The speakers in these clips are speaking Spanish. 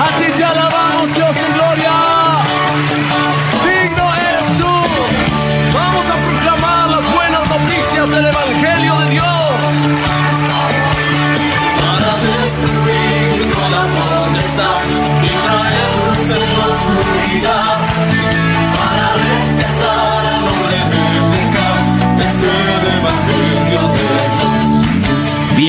A ti te alabamos,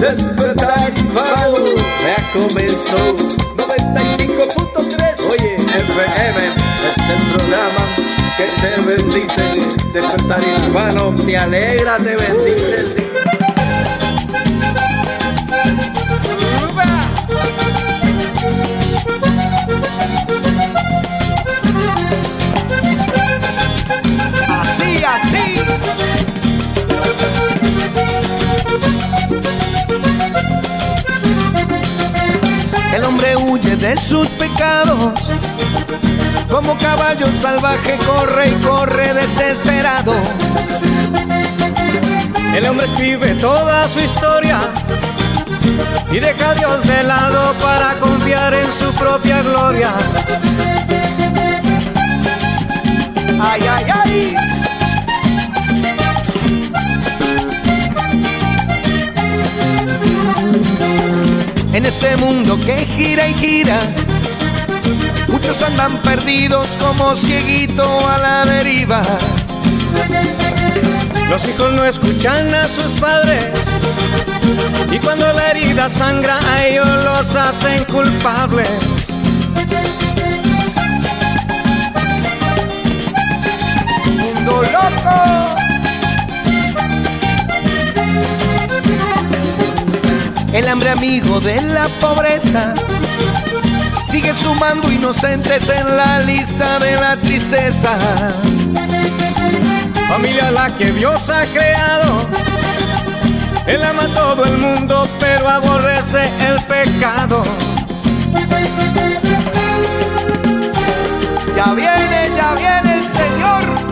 despertar y hispano, ya comenzó 95.3. Oye, FM es el programa que te bendice. Despertar hispano, me alegra, te bendice. Hombre huye de sus pecados. Como caballo salvaje corre y corre desesperado. El hombre escribe toda su historia y deja a Dios de lado para confiar en su propia gloria. Ay, ay, ay. En este mundo que gira y gira, muchos andan perdidos como cieguito a la deriva. Los hijos no escuchan a sus padres y cuando la herida sangra a ellos los hacen culpables. Mundo loco. El hambre amigo de la pobreza sigue sumando inocentes en la lista de la tristeza. Familia la que Dios ha creado, Él ama a todo el mundo, pero aborrece el pecado. Ya viene, ya viene el Señor.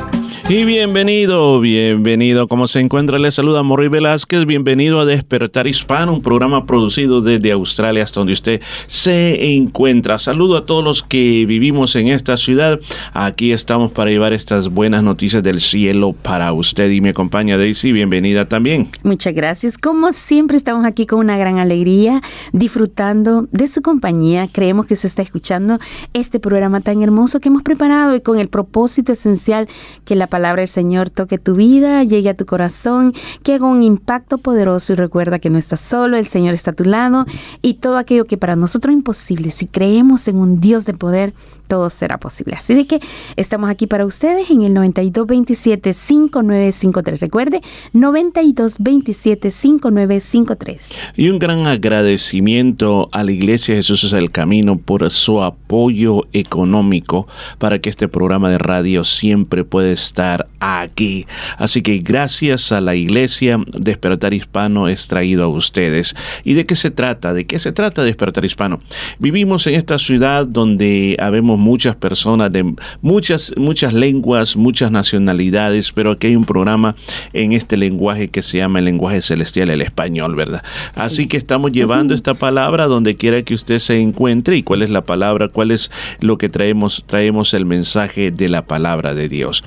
Y bienvenido, bienvenido. ¿Cómo se encuentra? Le saluda Morri Velázquez. Bienvenido a Despertar Hispano, un programa producido desde Australia hasta donde usted se encuentra. Saludo a todos los que vivimos en esta ciudad. Aquí estamos para llevar estas buenas noticias del cielo para usted. Y me acompaña Daisy. Bienvenida también. Muchas gracias. Como siempre estamos aquí con una gran alegría, disfrutando de su compañía. Creemos que se está escuchando este programa tan hermoso que hemos preparado y con el propósito esencial que la palabra del Señor toque tu vida, llegue a tu corazón, que haga un impacto poderoso y recuerda que no estás solo, el Señor está a tu lado y todo aquello que para nosotros es imposible, si creemos en un Dios de poder, todo será posible. Así de que estamos aquí para ustedes en el 9227-5953. Recuerde, 9227-5953. Y un gran agradecimiento a la Iglesia Jesús es el Camino por su apoyo económico para que este programa de radio siempre pueda estar aquí. Así que gracias a la Iglesia, Despertar Hispano es traído a ustedes. ¿Y de qué se trata? ¿De qué se trata Despertar Hispano? Vivimos en esta ciudad donde habemos muchas personas de muchas, muchas lenguas, muchas nacionalidades, pero aquí hay un programa en este lenguaje que se llama el lenguaje celestial, el español, ¿verdad? Así que estamos llevando esta palabra donde quiera que usted se encuentre y cuál es la palabra, cuál es lo que traemos, traemos el mensaje de la palabra de Dios.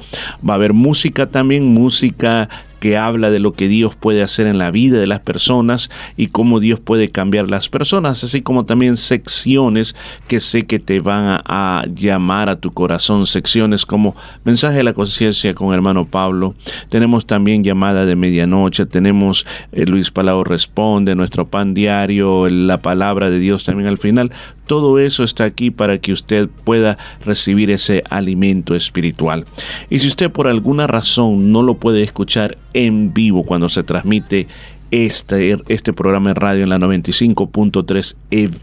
Va a haber música también, música que habla de lo que Dios puede hacer en la vida de las personas y cómo Dios puede cambiar las personas, así como también secciones que sé que te van a, llamar a tu corazón, secciones como mensaje de la conciencia con hermano Pablo, tenemos también llamada de medianoche, tenemos eh, Luis Palau responde, nuestro pan diario, la palabra de Dios también al final, todo eso está aquí para que usted pueda recibir ese alimento espiritual. Y si usted por alguna razón no lo puede escuchar en vivo cuando se transmite este, este programa de radio en la 95.3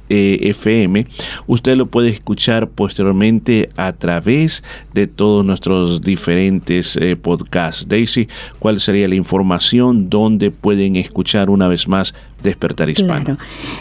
FM. Usted lo puede escuchar posteriormente a través de todos nuestros diferentes eh, podcasts. Daisy, ¿cuál sería la información donde pueden escuchar una vez más Despertar Hispano? Claro.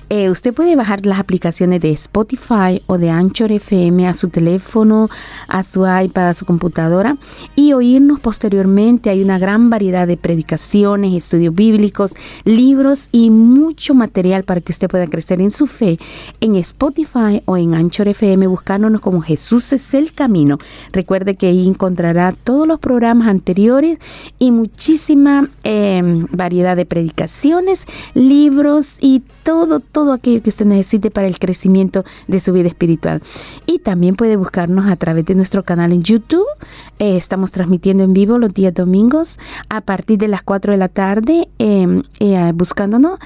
Eh, usted puede bajar las aplicaciones de Spotify o de Anchor FM a su teléfono, a su iPad, a su computadora y oírnos posteriormente. Hay una gran variedad de predicaciones, estudios bíblicos, libros y mucho material para que usted pueda crecer en su fe en Spotify o en Anchor FM buscándonos como Jesús es el camino. Recuerde que ahí encontrará todos los programas anteriores y muchísima eh, variedad de predicaciones, libros, y todo, todo aquello que usted necesite para el crecimiento de su vida espiritual. Y también puede buscarnos a través de nuestro canal en YouTube. Eh, estamos transmitiendo en vivo los días domingos a partir de las 4 de la tarde, eh, eh, buscándonos.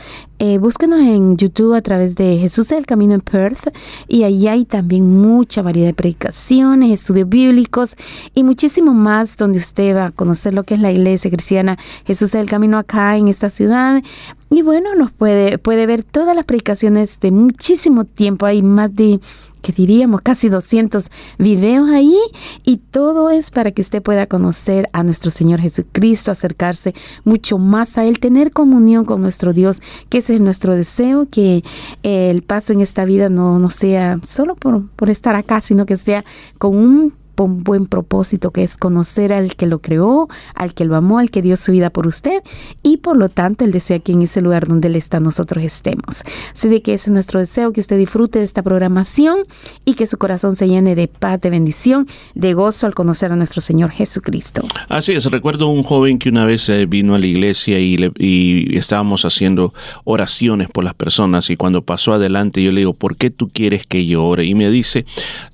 Búsquenos en YouTube a través de Jesús del Camino en Perth y ahí hay también mucha variedad de predicaciones, estudios bíblicos y muchísimo más donde usted va a conocer lo que es la iglesia cristiana Jesús del Camino acá en esta ciudad. Y bueno, nos puede, puede ver todas las predicaciones de muchísimo tiempo. Hay más de, que diríamos, casi 200 videos ahí. Y todo es para que usted pueda conocer a nuestro Señor Jesucristo, acercarse mucho más a Él, tener comunión con nuestro Dios, que ese es nuestro deseo, que el paso en esta vida no, no sea solo por, por estar acá, sino que sea con un buen propósito que es conocer al que lo creó, al que lo amó, al que dio su vida por usted y por lo tanto él desea que en ese lugar donde él está nosotros estemos. Sé de que ese es nuestro deseo, que usted disfrute de esta programación y que su corazón se llene de paz, de bendición, de gozo al conocer a nuestro Señor Jesucristo. Así es, recuerdo un joven que una vez eh, vino a la iglesia y, y estábamos haciendo oraciones por las personas y cuando pasó adelante yo le digo, ¿por qué tú quieres que yo ore? Y me dice,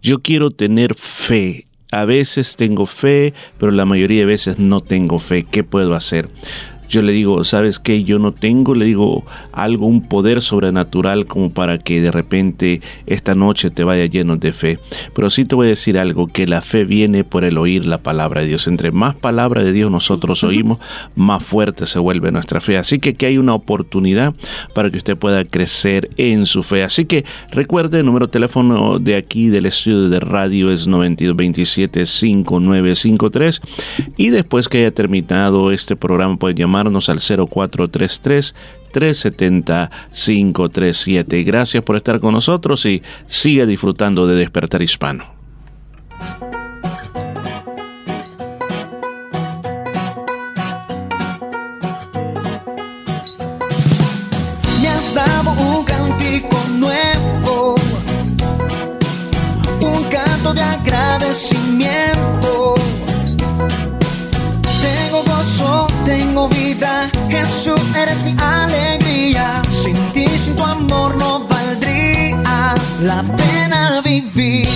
yo quiero tener fe a veces tengo fe, pero la mayoría de veces no tengo fe. ¿Qué puedo hacer? Yo le digo, ¿sabes qué? Yo no tengo, le digo, algo, un poder sobrenatural como para que de repente esta noche te vaya lleno de fe. Pero sí te voy a decir algo, que la fe viene por el oír la palabra de Dios. Entre más palabra de Dios nosotros oímos, más fuerte se vuelve nuestra fe. Así que aquí hay una oportunidad para que usted pueda crecer en su fe. Así que recuerde, el número de teléfono de aquí del estudio de radio es 9227-5953 y después que haya terminado este programa puede llamar al 0433 370 537. Gracias por estar con nosotros y siga disfrutando de Despertar Hispano. Me has tengo vida, Jesús eres mi alegría. Sin ti, sin tu amor no valdría la pena vivir.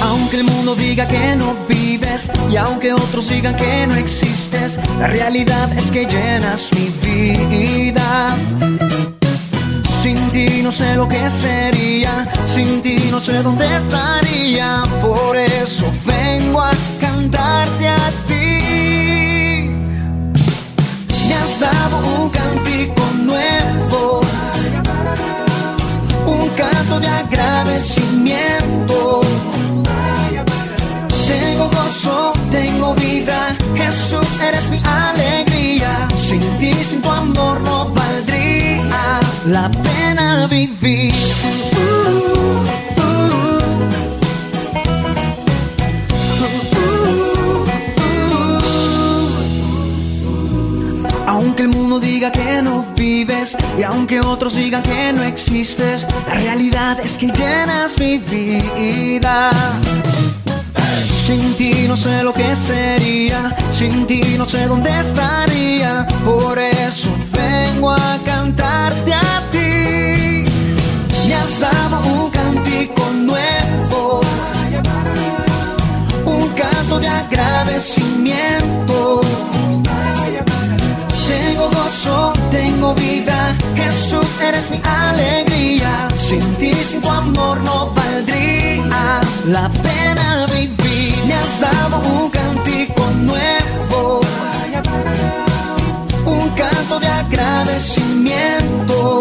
aunque el mundo diga que no vives y aunque otros digan que no existes, la realidad es que llenas mi vida. Sin ti no sé lo que sería, sin ti no sé dónde estaría. Por eso vengo a cantarte a ti. Me has dado un cantico nuevo, un canto de agradecimiento. Tengo gozo, tengo vida, Jesús eres mi alegría. Sin ti, sin tu amor no la pena vivir. Aunque el mundo diga que no vives y aunque otros digan que no existes, la realidad es que llenas mi vida. Sin ti no sé lo que sería, sin ti no sé dónde estaría, por eso vengo a cantarte a ti. Me has dado un cántico nuevo, un canto de agradecimiento. Tengo gozo, tengo vida, Jesús eres mi alegría. Sin ti, sin tu amor no valdría la pena vivir. Me has dado un cántico nuevo, un canto de agradecimiento.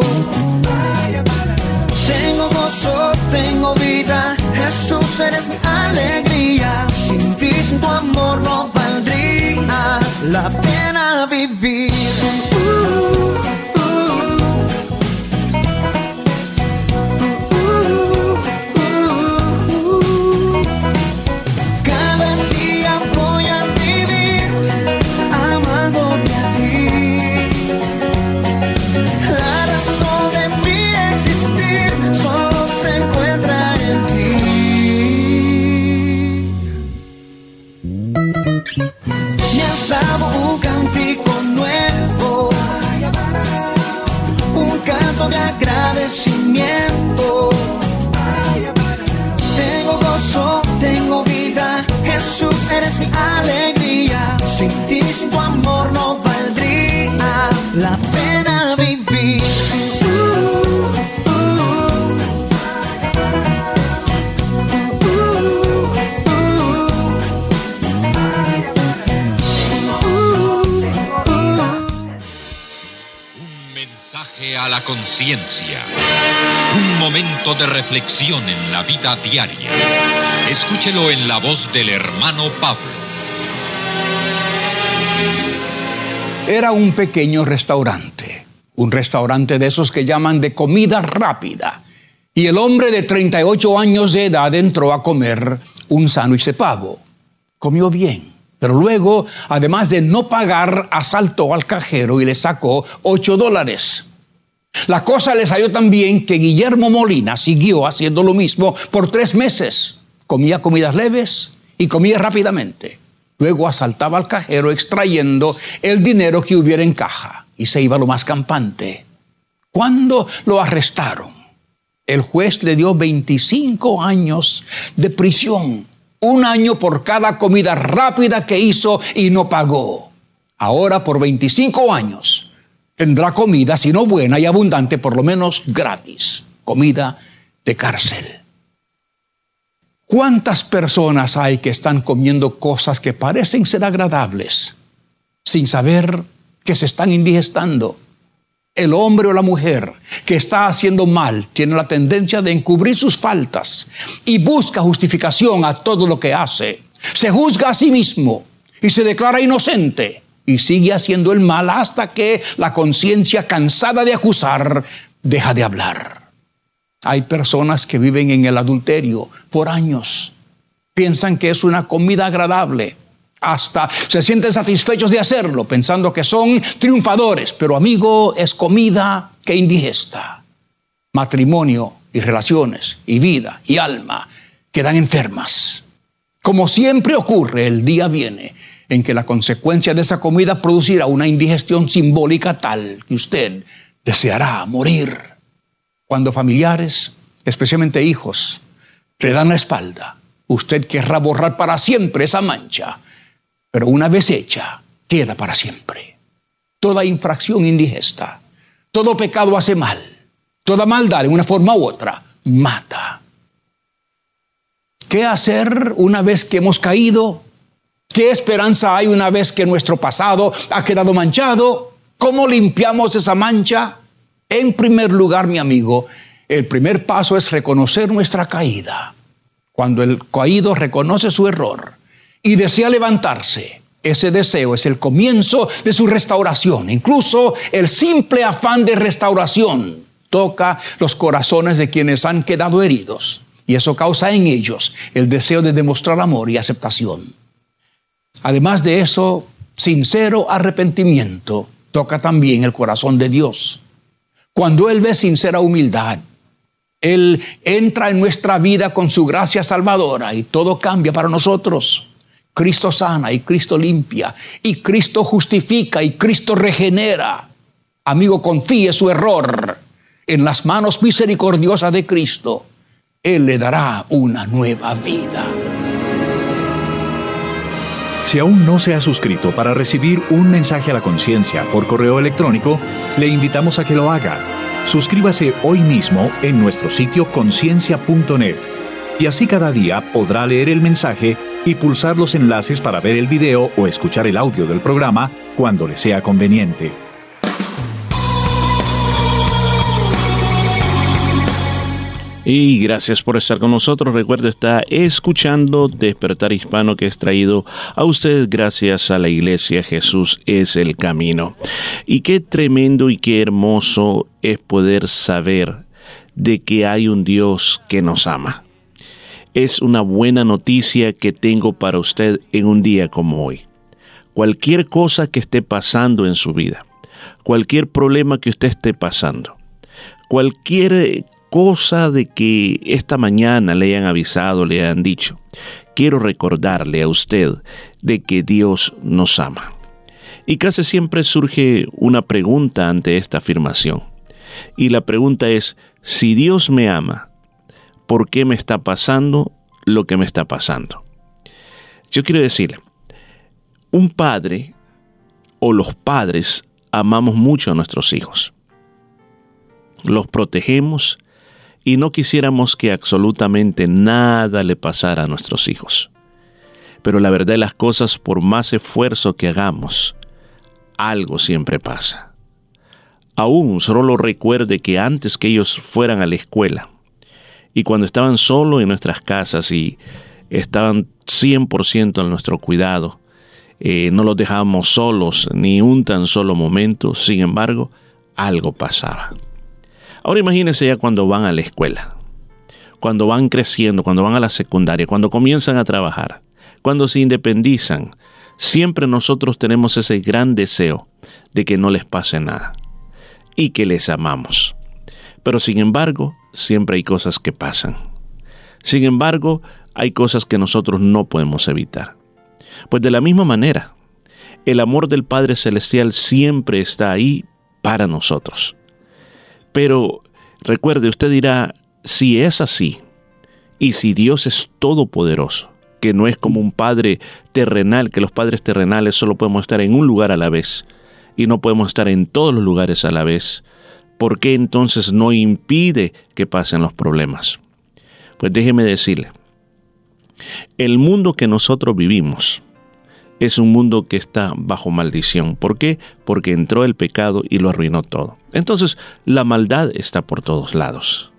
Tengo gozo, tengo vida, Jesús eres mi alegría. Sin ti, sin tu amor no valdría la pena vivir. Uh, Tengo gozo, tengo vida, Jesús eres mi alegría. Sin ti, sin tu amor no valdría la pena vivir. Un mensaje a la conciencia. Un momento de reflexión en la vida diaria. Escúchelo en la voz del hermano Pablo. Era un pequeño restaurante, un restaurante de esos que llaman de comida rápida. Y el hombre de 38 años de edad entró a comer un sándwich de pavo. Comió bien, pero luego, además de no pagar, asaltó al cajero y le sacó 8 dólares. La cosa le salió tan bien que Guillermo Molina siguió haciendo lo mismo por tres meses. Comía comidas leves y comía rápidamente. Luego asaltaba al cajero extrayendo el dinero que hubiera en caja y se iba lo más campante. Cuando lo arrestaron, el juez le dio 25 años de prisión, un año por cada comida rápida que hizo y no pagó. Ahora por 25 años tendrá comida, si no buena y abundante, por lo menos gratis, comida de cárcel. ¿Cuántas personas hay que están comiendo cosas que parecen ser agradables sin saber que se están indigestando? El hombre o la mujer que está haciendo mal tiene la tendencia de encubrir sus faltas y busca justificación a todo lo que hace. Se juzga a sí mismo y se declara inocente y sigue haciendo el mal hasta que la conciencia cansada de acusar deja de hablar. Hay personas que viven en el adulterio por años. Piensan que es una comida agradable. Hasta se sienten satisfechos de hacerlo, pensando que son triunfadores. Pero amigo, es comida que indigesta. Matrimonio y relaciones y vida y alma quedan enfermas. Como siempre ocurre, el día viene en que la consecuencia de esa comida producirá una indigestión simbólica tal que usted deseará morir. Cuando familiares, especialmente hijos, le dan la espalda, usted querrá borrar para siempre esa mancha, pero una vez hecha, queda para siempre. Toda infracción indigesta, todo pecado hace mal, toda maldad en una forma u otra mata. ¿Qué hacer una vez que hemos caído? ¿Qué esperanza hay una vez que nuestro pasado ha quedado manchado? ¿Cómo limpiamos esa mancha? En primer lugar, mi amigo, el primer paso es reconocer nuestra caída. Cuando el caído reconoce su error y desea levantarse, ese deseo es el comienzo de su restauración. Incluso el simple afán de restauración toca los corazones de quienes han quedado heridos y eso causa en ellos el deseo de demostrar amor y aceptación. Además de eso, sincero arrepentimiento toca también el corazón de Dios. Cuando Él ve sincera humildad, Él entra en nuestra vida con su gracia salvadora y todo cambia para nosotros. Cristo sana y Cristo limpia y Cristo justifica y Cristo regenera. Amigo, confíe su error en las manos misericordiosas de Cristo. Él le dará una nueva vida. Si aún no se ha suscrito para recibir un mensaje a la conciencia por correo electrónico, le invitamos a que lo haga. Suscríbase hoy mismo en nuestro sitio conciencia.net y así cada día podrá leer el mensaje y pulsar los enlaces para ver el video o escuchar el audio del programa cuando le sea conveniente. Y gracias por estar con nosotros. Recuerde, está escuchando Despertar Hispano que es traído a ustedes gracias a la Iglesia Jesús es el camino. Y qué tremendo y qué hermoso es poder saber de que hay un Dios que nos ama es una buena noticia que tengo para usted en un día como hoy. Cualquier cosa que esté pasando en su vida, cualquier problema que usted esté pasando, cualquier cosa de que esta mañana le hayan avisado, le hayan dicho, quiero recordarle a usted de que Dios nos ama. Y casi siempre surge una pregunta ante esta afirmación. Y la pregunta es, si Dios me ama, por qué me está pasando lo que me está pasando. Yo quiero decirle, un padre o los padres amamos mucho a nuestros hijos. Los protegemos y no quisiéramos que absolutamente nada le pasara a nuestros hijos. Pero la verdad de las cosas, por más esfuerzo que hagamos, algo siempre pasa. Aún solo recuerde que antes que ellos fueran a la escuela, y cuando estaban solo en nuestras casas y estaban 100% en nuestro cuidado, eh, no los dejábamos solos ni un tan solo momento, sin embargo, algo pasaba. Ahora imagínense ya cuando van a la escuela, cuando van creciendo, cuando van a la secundaria, cuando comienzan a trabajar, cuando se independizan, siempre nosotros tenemos ese gran deseo de que no les pase nada y que les amamos. Pero sin embargo, siempre hay cosas que pasan. Sin embargo, hay cosas que nosotros no podemos evitar. Pues de la misma manera, el amor del Padre Celestial siempre está ahí para nosotros. Pero recuerde, usted dirá, si es así, y si Dios es todopoderoso, que no es como un Padre terrenal, que los padres terrenales solo podemos estar en un lugar a la vez, y no podemos estar en todos los lugares a la vez, ¿por qué entonces no impide que pasen los problemas? Pues déjeme decirle, el mundo que nosotros vivimos es un mundo que está bajo maldición. ¿Por qué? Porque entró el pecado y lo arruinó todo. Entonces, la maldad está por todos lados.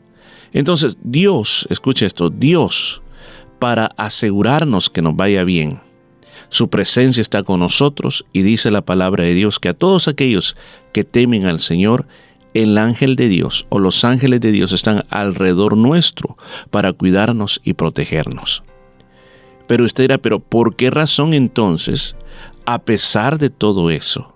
Entonces, Dios, escuche esto, Dios, para asegurarnos que nos vaya bien, su presencia está con nosotros y dice la palabra de Dios que a todos aquellos que temen al Señor, el ángel de Dios o los ángeles de Dios están alrededor nuestro para cuidarnos y protegernos. Pero usted dirá, pero ¿por qué razón entonces, a pesar de todo eso,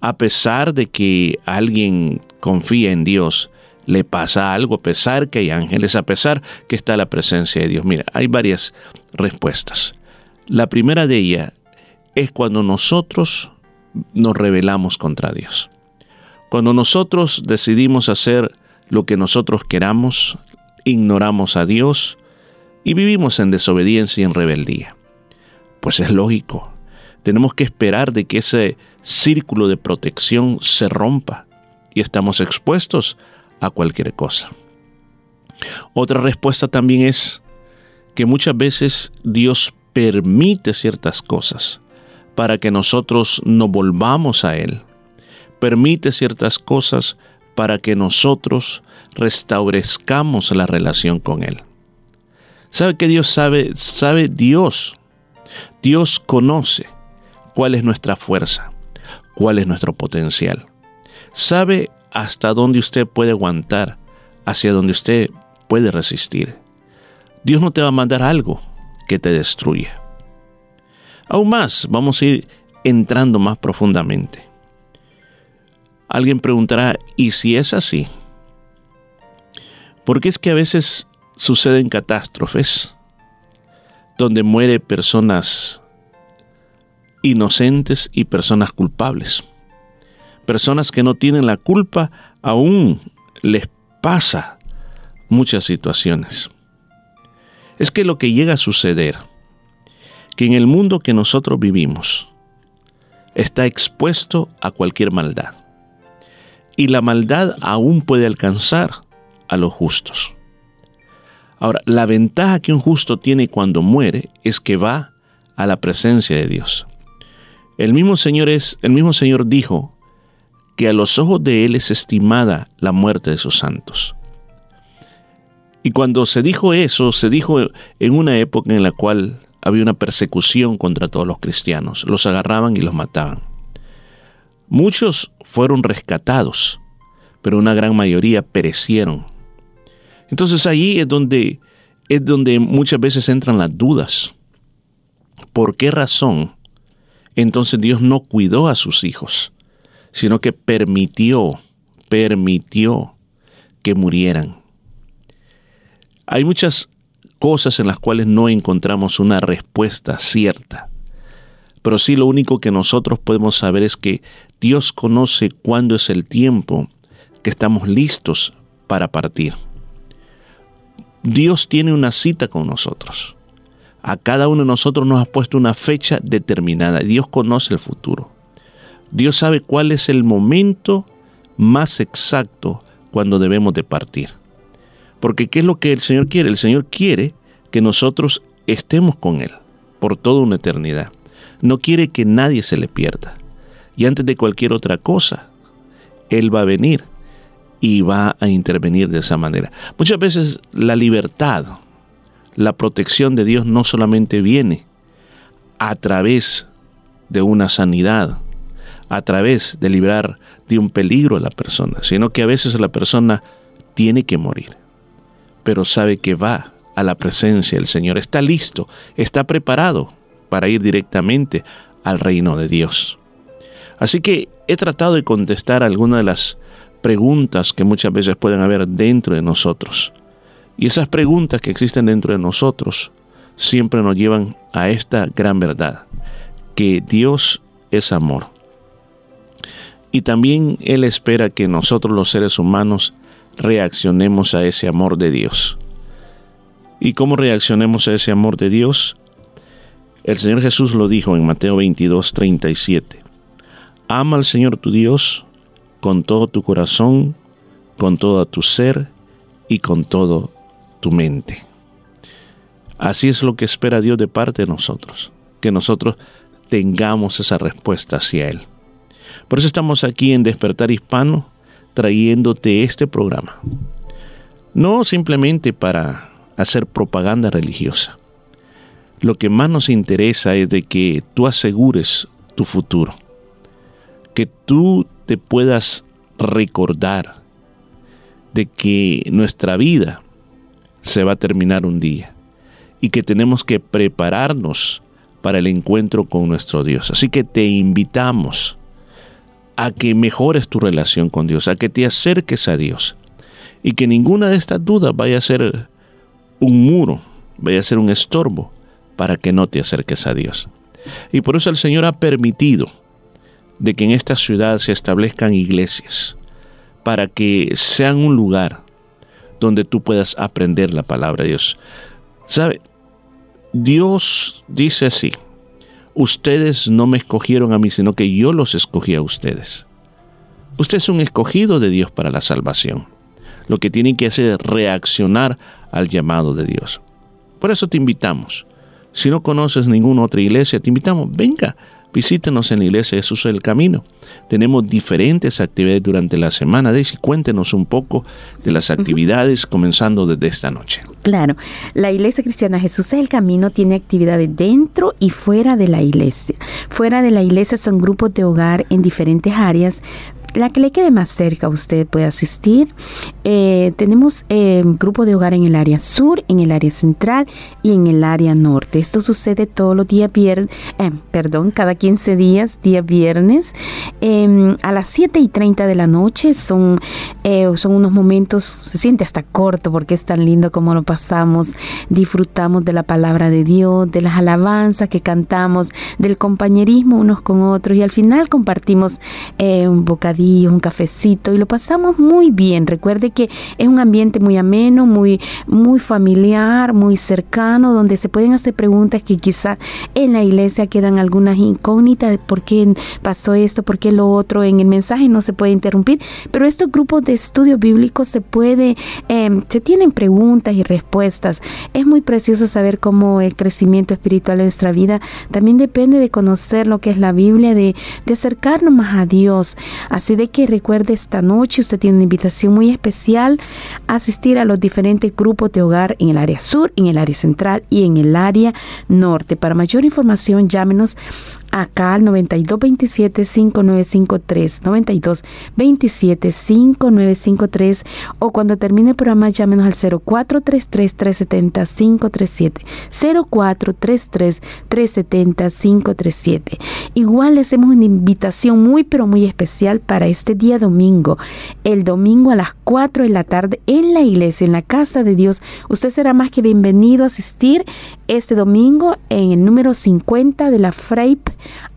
a pesar de que alguien confía en Dios, le pasa algo, a pesar que hay ángeles, a pesar que está la presencia de Dios? Mira, hay varias respuestas. La primera de ellas es cuando nosotros nos rebelamos contra Dios. Cuando nosotros decidimos hacer lo que nosotros queramos, ignoramos a Dios y vivimos en desobediencia y en rebeldía. Pues es lógico, tenemos que esperar de que ese círculo de protección se rompa y estamos expuestos a cualquier cosa. Otra respuesta también es que muchas veces Dios permite ciertas cosas para que nosotros no volvamos a Él permite ciertas cosas para que nosotros restaurezcamos la relación con Él. ¿Sabe que Dios sabe? Sabe Dios. Dios conoce cuál es nuestra fuerza, cuál es nuestro potencial. Sabe hasta dónde usted puede aguantar, hacia dónde usted puede resistir. Dios no te va a mandar algo que te destruya. Aún más, vamos a ir entrando más profundamente. Alguien preguntará, ¿y si es así? Porque es que a veces suceden catástrofes donde mueren personas inocentes y personas culpables. Personas que no tienen la culpa aún les pasa muchas situaciones. Es que lo que llega a suceder, que en el mundo que nosotros vivimos, está expuesto a cualquier maldad. Y la maldad aún puede alcanzar a los justos. Ahora, la ventaja que un justo tiene cuando muere es que va a la presencia de Dios. El mismo Señor es, el mismo Señor dijo que a los ojos de él es estimada la muerte de sus santos. Y cuando se dijo eso, se dijo en una época en la cual había una persecución contra todos los cristianos. Los agarraban y los mataban. Muchos fueron rescatados, pero una gran mayoría perecieron. Entonces ahí es donde es donde muchas veces entran las dudas. ¿Por qué razón entonces Dios no cuidó a sus hijos, sino que permitió, permitió que murieran? Hay muchas cosas en las cuales no encontramos una respuesta cierta. Pero sí lo único que nosotros podemos saber es que Dios conoce cuándo es el tiempo que estamos listos para partir. Dios tiene una cita con nosotros. A cada uno de nosotros nos ha puesto una fecha determinada. Dios conoce el futuro. Dios sabe cuál es el momento más exacto cuando debemos de partir. Porque ¿qué es lo que el Señor quiere? El Señor quiere que nosotros estemos con Él por toda una eternidad. No quiere que nadie se le pierda. Y antes de cualquier otra cosa, Él va a venir y va a intervenir de esa manera. Muchas veces la libertad, la protección de Dios no solamente viene a través de una sanidad, a través de librar de un peligro a la persona, sino que a veces la persona tiene que morir pero sabe que va a la presencia del Señor, está listo, está preparado para ir directamente al reino de Dios. Así que he tratado de contestar algunas de las preguntas que muchas veces pueden haber dentro de nosotros. Y esas preguntas que existen dentro de nosotros siempre nos llevan a esta gran verdad, que Dios es amor. Y también Él espera que nosotros los seres humanos reaccionemos a ese amor de Dios. ¿Y cómo reaccionemos a ese amor de Dios? El Señor Jesús lo dijo en Mateo 22, 37. Ama al Señor tu Dios con todo tu corazón, con todo tu ser y con todo tu mente. Así es lo que espera Dios de parte de nosotros, que nosotros tengamos esa respuesta hacia Él. Por eso estamos aquí en Despertar Hispano, trayéndote este programa. No simplemente para hacer propaganda religiosa. Lo que más nos interesa es de que tú asegures tu futuro. Que tú te puedas recordar de que nuestra vida se va a terminar un día y que tenemos que prepararnos para el encuentro con nuestro Dios. Así que te invitamos a que mejores tu relación con Dios, a que te acerques a Dios y que ninguna de estas dudas vaya a ser un muro, vaya a ser un estorbo para que no te acerques a Dios. Y por eso el Señor ha permitido de que en esta ciudad se establezcan iglesias para que sean un lugar donde tú puedas aprender la palabra de Dios. ¿Sabe? Dios dice así, ustedes no me escogieron a mí, sino que yo los escogí a ustedes. Usted es un escogido de Dios para la salvación. Lo que tiene que hacer es reaccionar al llamado de Dios. Por eso te invitamos. Si no conoces ninguna otra iglesia, te invitamos, venga, Visítenos en la Iglesia Jesús del Camino. Tenemos diferentes actividades durante la semana. Daisy, cuéntenos un poco de las actividades comenzando desde esta noche. Claro, la Iglesia Cristiana Jesús del Camino tiene actividades dentro y fuera de la iglesia. Fuera de la iglesia son grupos de hogar en diferentes áreas la que le quede más cerca usted puede asistir. eh, tenemos eh, grupo de hogar en el área sur, en el área central y en el área norte. Esto sucede todos los días viernes, eh, perdón, cada 15 días, día viernes, em, a las 7 y 30 de la noche. Son, son unos momentos, se siente hasta corto porque es tan lindo como lo pasamos. Disfrutamos de la palabra de Dios, de las alabanzas que cantamos, del compañerismo unos con otros y al final compartimos un bocadillo, un cafecito y lo pasamos muy bien. Recuerde que es un ambiente muy ameno, muy, muy familiar, muy cercano, donde se pueden hacer preguntas que quizá en la iglesia quedan algunas incógnitas por qué pasó esto, por qué lo otro. En el mensaje no se puede interrumpir, pero estos grupos de estudio bíblico se puede, em, se tienen preguntas y respuestas. Es muy precioso saber cómo el crecimiento espiritual de nuestra vida también depende de conocer lo que es la Biblia, de, de acercarnos más a Dios. Así de que recuerde esta noche, usted tiene una invitación muy especial asistir a los diferentes grupos de hogar en el área sur, en el área central y en el área norte. Para mayor información, llámenos acá al 9227-5953, 9227-5953 o cuando termine el programa llámenos al 0433-370-537, 0433-370-537. Igual le hacemos una invitación muy pero muy especial para este día domingo, el domingo a las 4 de la tarde en la iglesia, en la casa de Dios. Usted será más que bienvenido a asistir este domingo en el número 50 de la FRAIP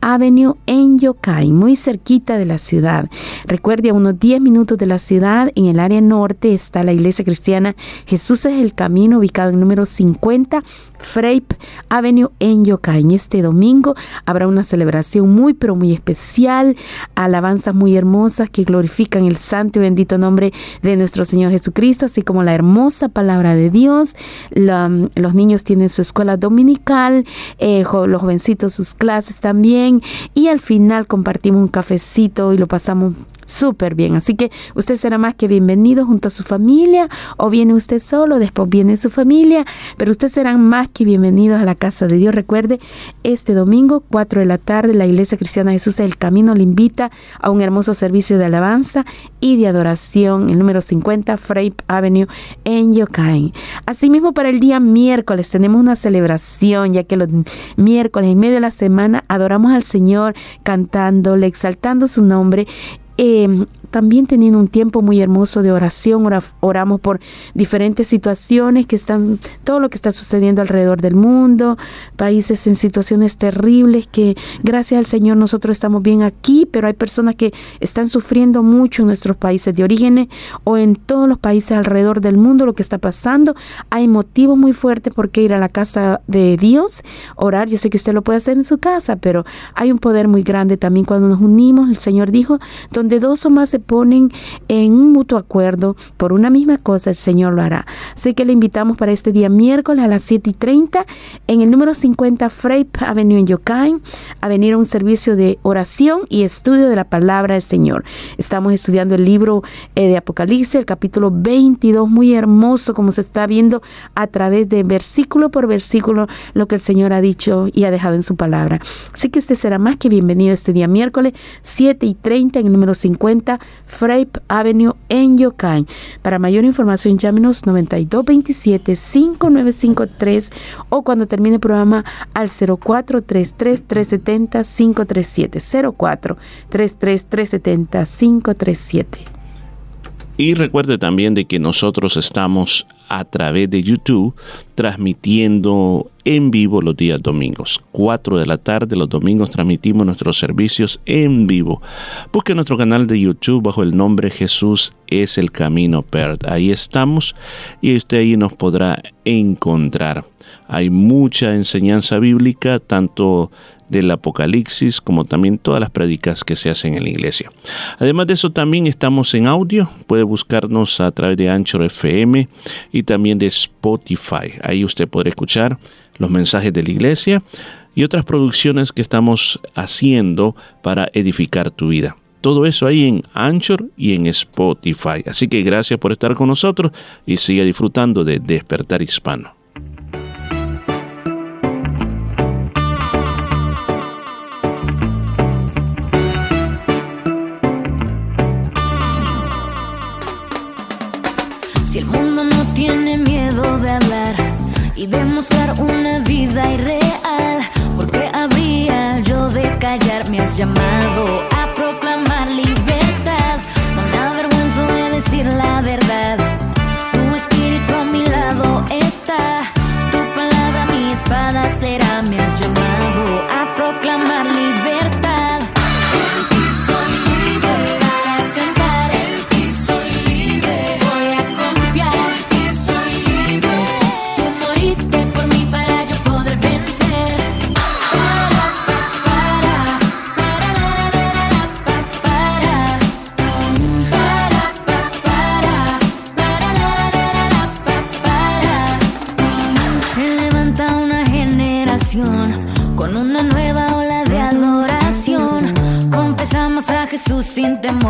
Avenue en Yokai, muy cerquita de la ciudad. Recuerde, a unos 10 minutos de la ciudad, en el área norte, está la iglesia cristiana Jesús es el Camino, ubicado en número 50 Freip Avenue en Yokai. Este domingo habrá una celebración muy, pero muy especial, alabanzas muy hermosas que glorifican el santo y bendito nombre de nuestro Señor Jesucristo, así como la hermosa palabra de Dios. los niños tienen su escuela dominical, eh, los jovencitos sus clases también, y al final compartimos un cafecito y lo pasamos súper bien. Así que usted será más que bienvenido junto a su familia o viene usted solo, después viene su familia, pero usted serán más que bienvenidos a la casa de Dios. Recuerde, este domingo, 4 de la tarde, la Iglesia Cristiana Jesús el Camino le invita a un hermoso servicio de alabanza y de adoración, el número 50, Frape Avenue en Yokain. Asimismo, para el día miércoles tenemos una celebración, ya que los miércoles en medio de la semana adoramos al Señor cantándole, exaltando su nombre eh, también teniendo un tiempo muy hermoso de oración, oramos por diferentes situaciones que están, todo lo que está sucediendo alrededor del mundo, países en situaciones terribles que gracias al Señor nosotros estamos bien aquí, pero hay personas que están sufriendo mucho en nuestros países de origen o en todos los países alrededor del mundo lo que está pasando. Hay motivos muy fuertes por qué ir a la casa de Dios, orar. Yo sé que usted lo puede hacer en su casa, pero hay un poder muy grande también cuando nos unimos. El Señor dijo, donde dos o más se ponen en un mutuo acuerdo por una misma cosa, el Señor lo hará. Así que le invitamos para este día miércoles a las 7 y 30 en el número 50 Freip Avenue en Yokain a venir a un servicio de oración y estudio de la palabra del Señor. Estamos estudiando el libro eh, de Apocalipsis, el capítulo 22, muy hermoso como se está viendo a través de versículo por versículo lo que el Señor ha dicho y ha dejado en su palabra. Así que usted será más que bienvenido este día miércoles 7 y 30 en el número 50 Frape Avenue en Yokain. Para mayor información llámenos 9227-5953 o cuando termine el programa al 0433-370-537. 0433-370-537. Y recuerde también de que nosotros estamos a través de YouTube transmitiendo en vivo los días domingos. 4 de la tarde los domingos transmitimos nuestros servicios en vivo. Busque nuestro canal de YouTube bajo el nombre Jesús es el Camino PERD. Ahí estamos y usted ahí nos podrá encontrar. Hay mucha enseñanza bíblica, tanto del Apocalipsis, como también todas las prédicas que se hacen en la iglesia. Además de eso, también estamos en audio. Puede buscarnos a través de Anchor FM y también de Spotify. Ahí usted podrá escuchar los mensajes de la iglesia y otras producciones que estamos haciendo para edificar tu vida. Todo eso ahí en Anchor y en Spotify. Así que gracias por estar con nosotros y siga disfrutando de Despertar Hispano. Llamado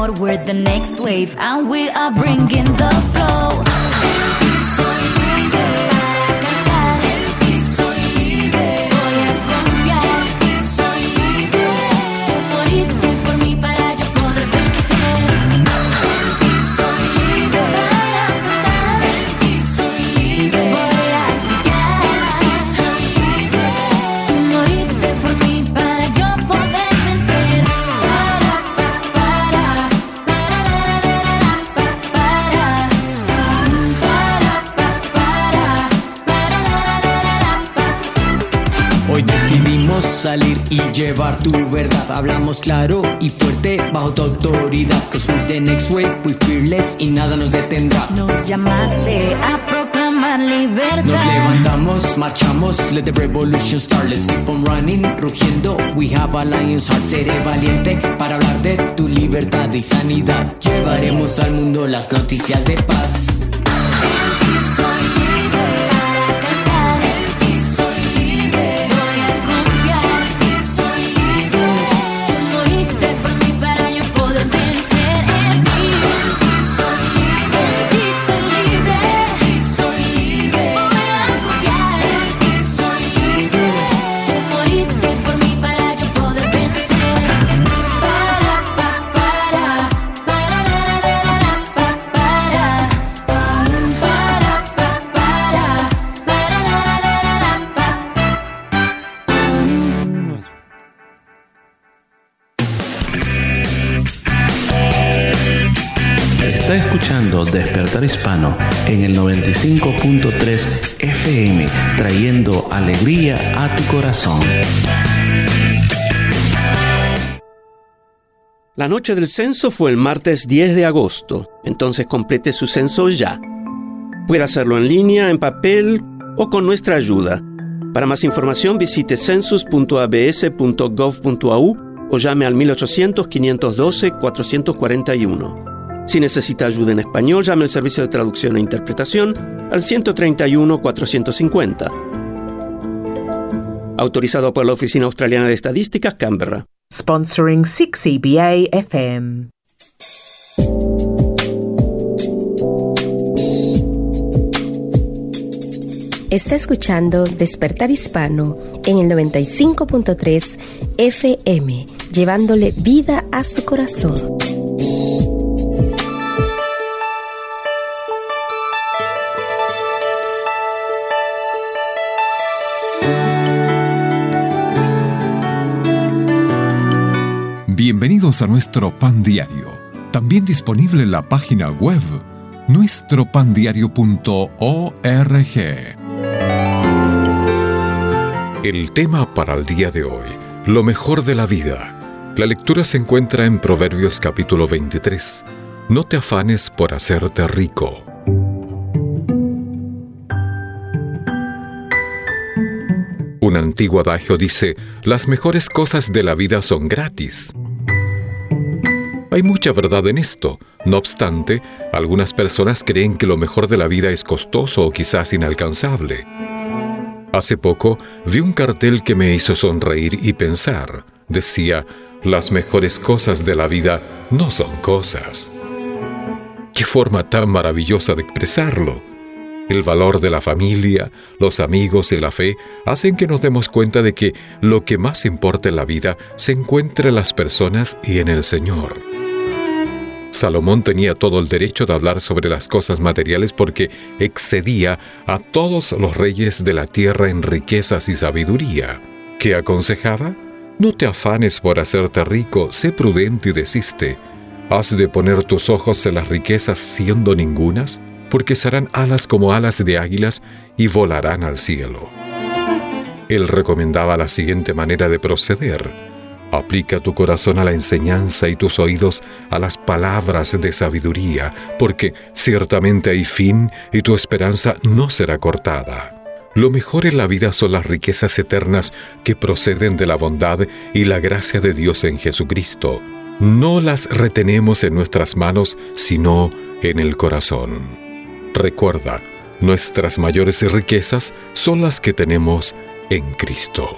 temor. We're the next wave and we are bringing the flow. Salir y llevar tu verdad. Hablamos claro y fuerte bajo tu autoridad. Cause we're the next wave, we fearless y nada nos detendrá. Nos llamaste a proclamar libertad. Nos levantamos, marchamos, let the revolution start. Let's keep on running, rugiendo. We have a lion's heart. Seré valiente para hablar de tu libertad y sanidad. Llevaremos al mundo las noticias de paz. En el 95.3 FM, trayendo alegría a tu corazón. La noche del censo fue el martes 10 de agosto, entonces complete su censo ya. Puede hacerlo en línea, en papel o con nuestra ayuda. Para más información visite census.abs.gov.au o llame al 1800-512-441. Si necesita ayuda en español, llame al servicio de traducción e interpretación al 131-450. Autorizado por la Oficina Australiana de Estadísticas, Canberra. Sponsoring 6EBA FM. Está escuchando Despertar Hispano en el 95.3 FM, llevándole vida a su corazón. Bienvenidos a nuestro pan diario, también disponible en la página web nuestropandiario.org. El tema para el día de hoy, lo mejor de la vida. La lectura se encuentra en Proverbios capítulo 23. No te afanes por hacerte rico. Un antiguo adagio dice, las mejores cosas de la vida son gratis. Hay mucha verdad en esto. No obstante, algunas personas creen que lo mejor de la vida es costoso o quizás inalcanzable. Hace poco vi un cartel que me hizo sonreír y pensar. Decía, las mejores cosas de la vida no son cosas. Qué forma tan maravillosa de expresarlo. El valor de la familia, los amigos y la fe hacen que nos demos cuenta de que lo que más importa en la vida se encuentra en las personas y en el Señor. Salomón tenía todo el derecho de hablar sobre las cosas materiales porque excedía a todos los reyes de la tierra en riquezas y sabiduría. ¿Qué aconsejaba? No te afanes por hacerte rico, sé prudente y desiste. ¿Has de poner tus ojos en las riquezas siendo ningunas? Porque serán alas como alas de águilas y volarán al cielo. Él recomendaba la siguiente manera de proceder. Aplica tu corazón a la enseñanza y tus oídos a las palabras de sabiduría, porque ciertamente hay fin y tu esperanza no será cortada. Lo mejor en la vida son las riquezas eternas que proceden de la bondad y la gracia de Dios en Jesucristo. No las retenemos en nuestras manos, sino en el corazón. Recuerda, nuestras mayores riquezas son las que tenemos en Cristo.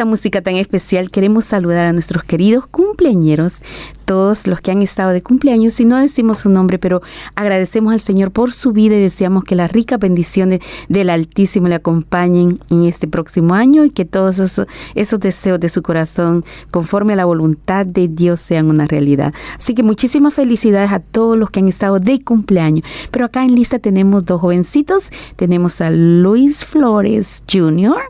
Esta música tan especial queremos saludar a nuestros queridos cumpleañeros, todos los que han estado de cumpleaños, y no decimos su nombre, pero agradecemos al Señor por su vida y deseamos que las ricas bendiciones del Altísimo le acompañen en este próximo año y que todos esos, esos deseos de su corazón, conforme a la voluntad de Dios, sean una realidad. Así que muchísimas felicidades a todos los que han estado de cumpleaños. Pero acá en lista tenemos dos jovencitos, tenemos a Luis Flores Jr.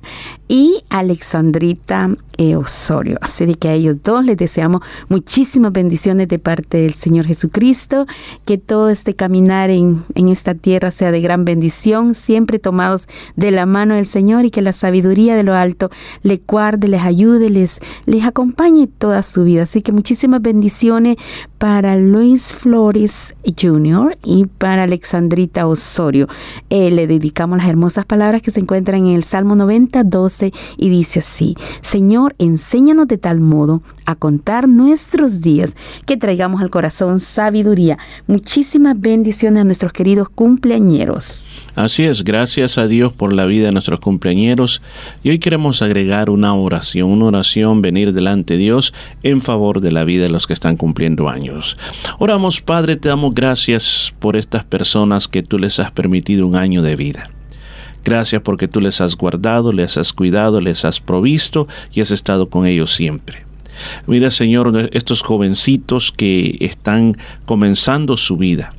y Alexandrita eh, Osorio. Así que a ellos dos les deseamos muchísimas bendiciones de parte del Señor Jesucristo, que todo este caminar en, en esta tierra sea de gran bendición, siempre tomados de la mano del Señor y que la sabiduría de lo alto les guarde, les ayude, les, les acompañe toda su vida. Así que muchísimas bendiciones para Luis Flores Jr. y para Alexandrita Osorio. Eh, le dedicamos las hermosas palabras que se encuentran en el Salmo 90, 12 y dice así, Señor, enséñanos de tal modo a contar nuestros días que traigamos al corazón sabiduría. Muchísimas bendiciones a nuestros queridos cumpleañeros. Así es, gracias a Dios por la vida de nuestros cumpleañeros y hoy queremos agregar una oración, una oración, venir delante de Dios en favor de la vida de los que están cumpliendo años. Oramos, Padre, te damos gracias por estas personas que tú les has permitido un año de vida. Gracias porque tú les has guardado, les has cuidado, les has provisto y has estado con ellos siempre. Mira, Señor, estos jovencitos que están comenzando su vida,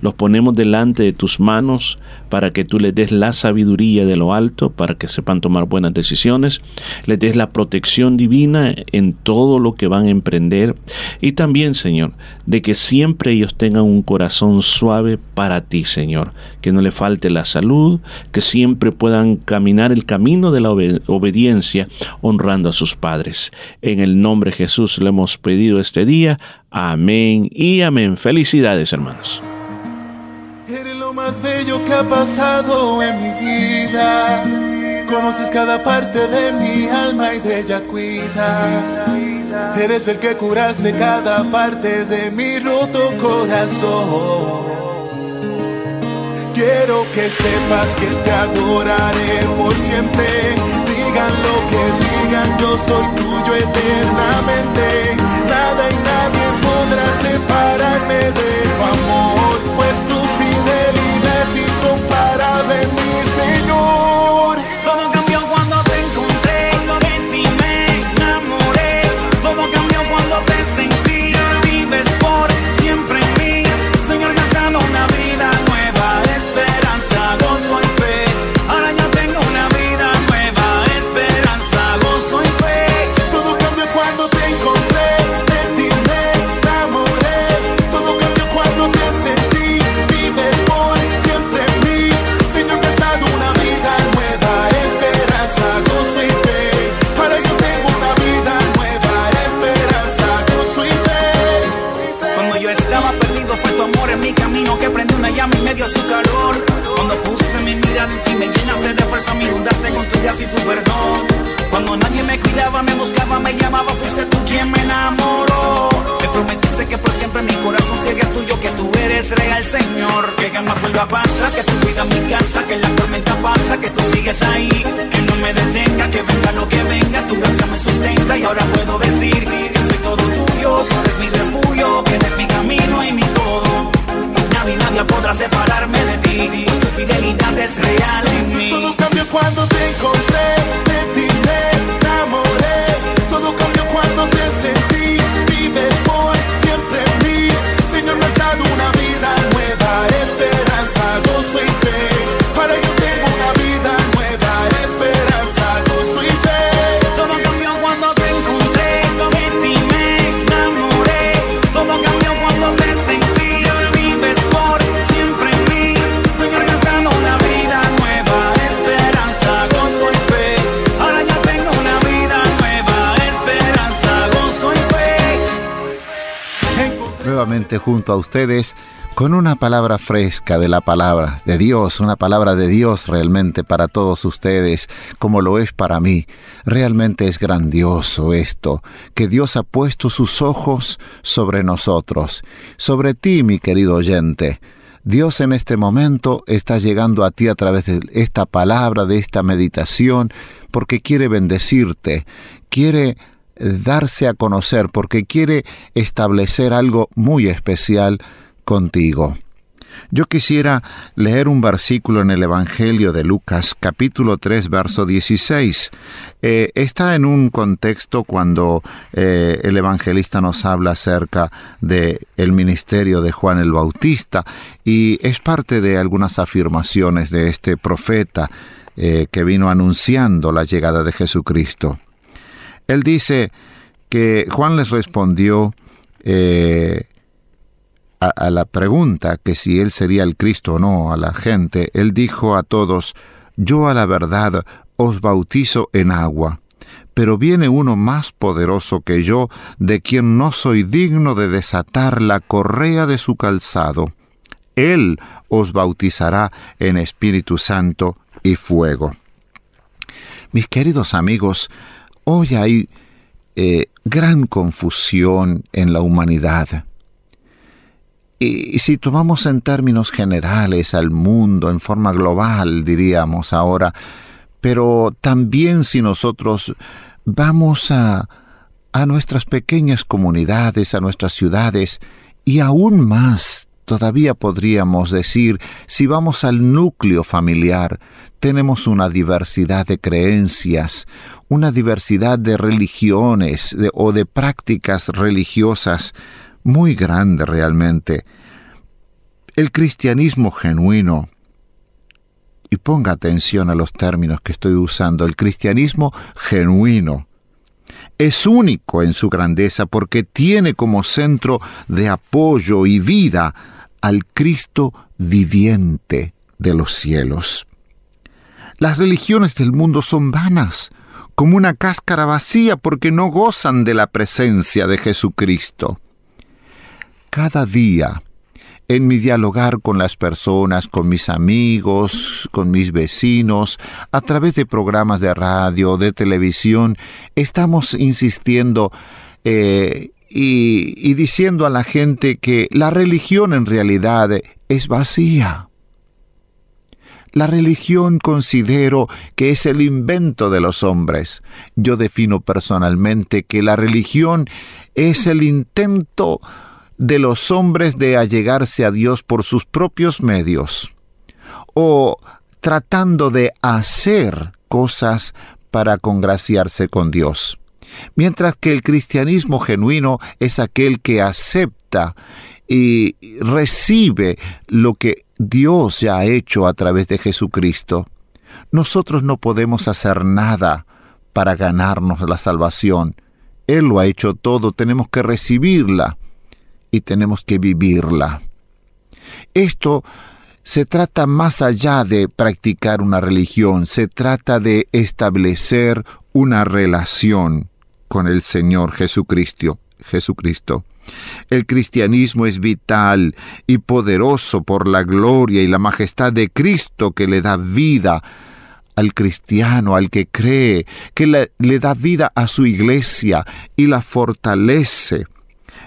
los ponemos delante de tus manos para que tú les des la sabiduría de lo alto, para que sepan tomar buenas decisiones, les des la protección divina en todo lo que van a emprender y también, Señor, de que siempre ellos tengan un corazón suave para ti, Señor, que no le falte la salud, que siempre puedan caminar el camino de la obed- obediencia honrando a sus padres. En el nombre de Jesús le hemos pedido este día. Amén y amén. Felicidades, hermanos. Más bello que ha pasado en mi vida. Conoces cada parte de mi alma y de ella cuidas. Eres el que curaste cada parte de mi roto corazón. Quiero que sepas que te adoraré por siempre. Digan lo que digan, yo soy tuyo eternamente. Nada y nadie podrá separarme de tu amor, a ustedes con una palabra fresca de la palabra de Dios, una palabra de Dios realmente para todos ustedes, como lo es para mí. Realmente es grandioso esto, que Dios ha puesto sus ojos sobre nosotros, sobre ti, mi querido oyente. Dios en este momento está llegando a ti a través de esta palabra, de esta meditación, porque quiere bendecirte, quiere darse a conocer porque quiere establecer algo muy especial contigo. Yo quisiera leer un versículo en el Evangelio de Lucas, capítulo 3, verso 16. Eh, está en un contexto cuando eh, el evangelista nos habla acerca de el ministerio de Juan el Bautista y es parte de algunas afirmaciones de este profeta eh, que vino anunciando la llegada de Jesucristo. Él dice que Juan les respondió eh, a, a la pregunta que si él sería el Cristo o no a la gente. Él dijo a todos, yo a la verdad os bautizo en agua, pero viene uno más poderoso que yo, de quien no soy digno de desatar la correa de su calzado. Él os bautizará en Espíritu Santo y fuego. Mis queridos amigos, Hoy hay eh, gran confusión en la humanidad. Y, y si tomamos en términos generales al mundo, en forma global, diríamos ahora, pero también si nosotros vamos a, a nuestras pequeñas comunidades, a nuestras ciudades, y aún más todavía podríamos decir, si vamos al núcleo familiar, tenemos una diversidad de creencias, una diversidad de religiones o de prácticas religiosas muy grande realmente. El cristianismo genuino, y ponga atención a los términos que estoy usando, el cristianismo genuino, es único en su grandeza porque tiene como centro de apoyo y vida al Cristo viviente de los cielos. Las religiones del mundo son vanas, como una cáscara vacía porque no gozan de la presencia de Jesucristo. Cada día, en mi dialogar con las personas, con mis amigos, con mis vecinos, a través de programas de radio, de televisión, estamos insistiendo eh, y, y diciendo a la gente que la religión en realidad es vacía. La religión considero que es el invento de los hombres. Yo defino personalmente que la religión es el intento de los hombres de allegarse a Dios por sus propios medios o tratando de hacer cosas para congraciarse con Dios. Mientras que el cristianismo genuino es aquel que acepta y recibe lo que Dios ya ha hecho a través de Jesucristo. Nosotros no podemos hacer nada para ganarnos la salvación. Él lo ha hecho todo, tenemos que recibirla y tenemos que vivirla. Esto se trata más allá de practicar una religión, se trata de establecer una relación con el Señor Jesucristo. Jesucristo. El cristianismo es vital y poderoso por la gloria y la majestad de Cristo que le da vida al cristiano, al que cree, que le, da vida a su iglesia y la fortalece.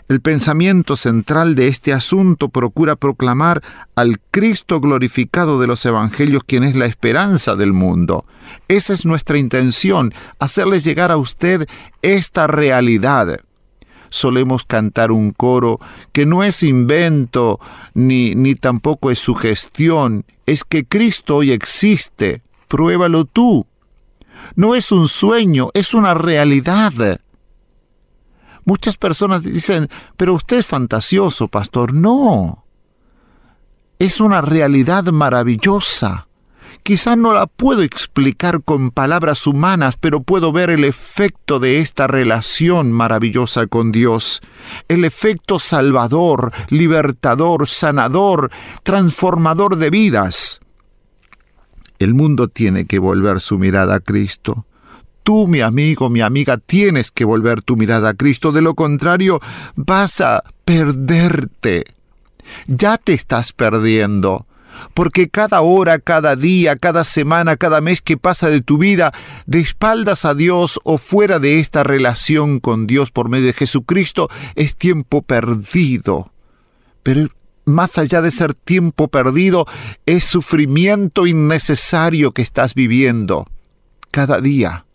El pensamiento central de este asunto procura proclamar al Cristo glorificado de los Evangelios, quien es la esperanza del mundo. Esa es nuestra intención, hacerles llegar a usted esta realidad. Solemos cantar un coro que no es invento ni, ni tampoco es sugestión, es que Cristo hoy existe. Pruébalo tú. No es un sueño, es una realidad. Muchas personas dicen, pero usted es fantasioso, pastor. No. Es una realidad maravillosa. Quizá no la puedo explicar con palabras humanas, pero puedo ver el efecto de esta relación maravillosa con Dios. El efecto salvador, libertador, sanador, transformador de vidas. El mundo tiene que volver su mirada a Cristo. Tú, mi amigo, mi amiga, tienes que volver tu mirada a Cristo. De lo contrario, vas a perderte. Ya te estás perdiendo. Porque cada hora, cada día, cada semana, cada mes que pasa de tu vida, de espaldas a Dios o fuera de esta relación con Dios por medio de Jesucristo, es tiempo perdido. Pero más allá de ser tiempo perdido, es sufrimiento innecesario que estás viviendo cada día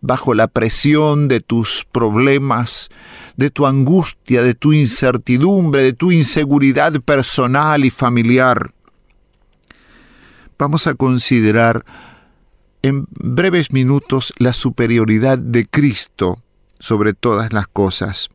bajo la presión de tus problemas, de tu angustia, de tu incertidumbre, de tu inseguridad personal y familiar. Vamos a considerar en breves minutos la superioridad de Cristo sobre todas las cosas.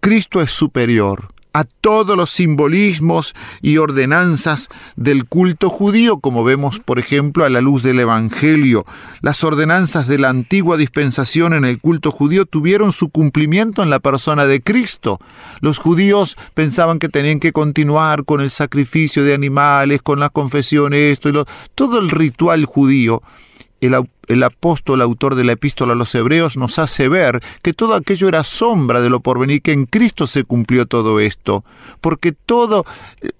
Cristo es superior a todos los simbolismos y ordenanzas del culto judío, como vemos, por ejemplo, a la luz del Evangelio. Las ordenanzas de la antigua dispensación en el culto judío tuvieron su cumplimiento en la persona de Cristo. Los judíos pensaban que tenían que continuar con el sacrificio de animales, con la confesión, esto. Todo el ritual judío el, el, apóstol, autor de la epístola a los hebreos, nos hace ver que todo aquello era sombra de lo porvenir, que en Cristo se cumplió todo esto. Porque todo,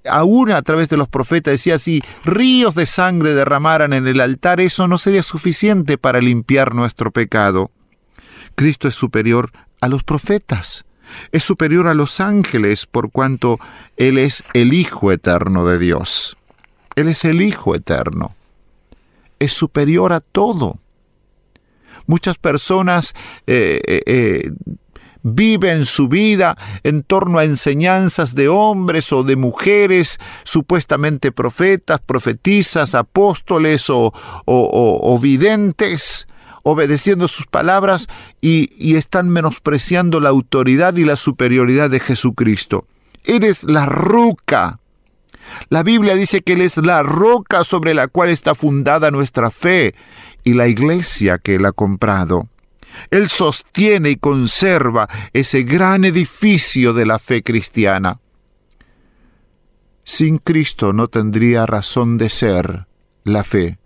aún a través de los profetas, decía si ríos de sangre derramaran en el altar, eso no sería suficiente para limpiar nuestro pecado. Cristo es superior a los profetas. Es superior a los ángeles por cuanto Él es el Hijo eterno de Dios. Él es el Hijo eterno es superior a todo. Muchas personas eh, eh, eh, viven su vida en torno a enseñanzas de hombres o de mujeres, supuestamente profetas, profetizas, apóstoles o, o, o, o videntes, obedeciendo sus palabras y, y están menospreciando la autoridad y la superioridad de Jesucristo. Eres la ruca la Biblia dice que Él es la roca sobre la cual está fundada nuestra fe y la iglesia que Él ha comprado. Él sostiene y conserva ese gran edificio de la fe cristiana. Sin Cristo no tendría razón de ser la fe.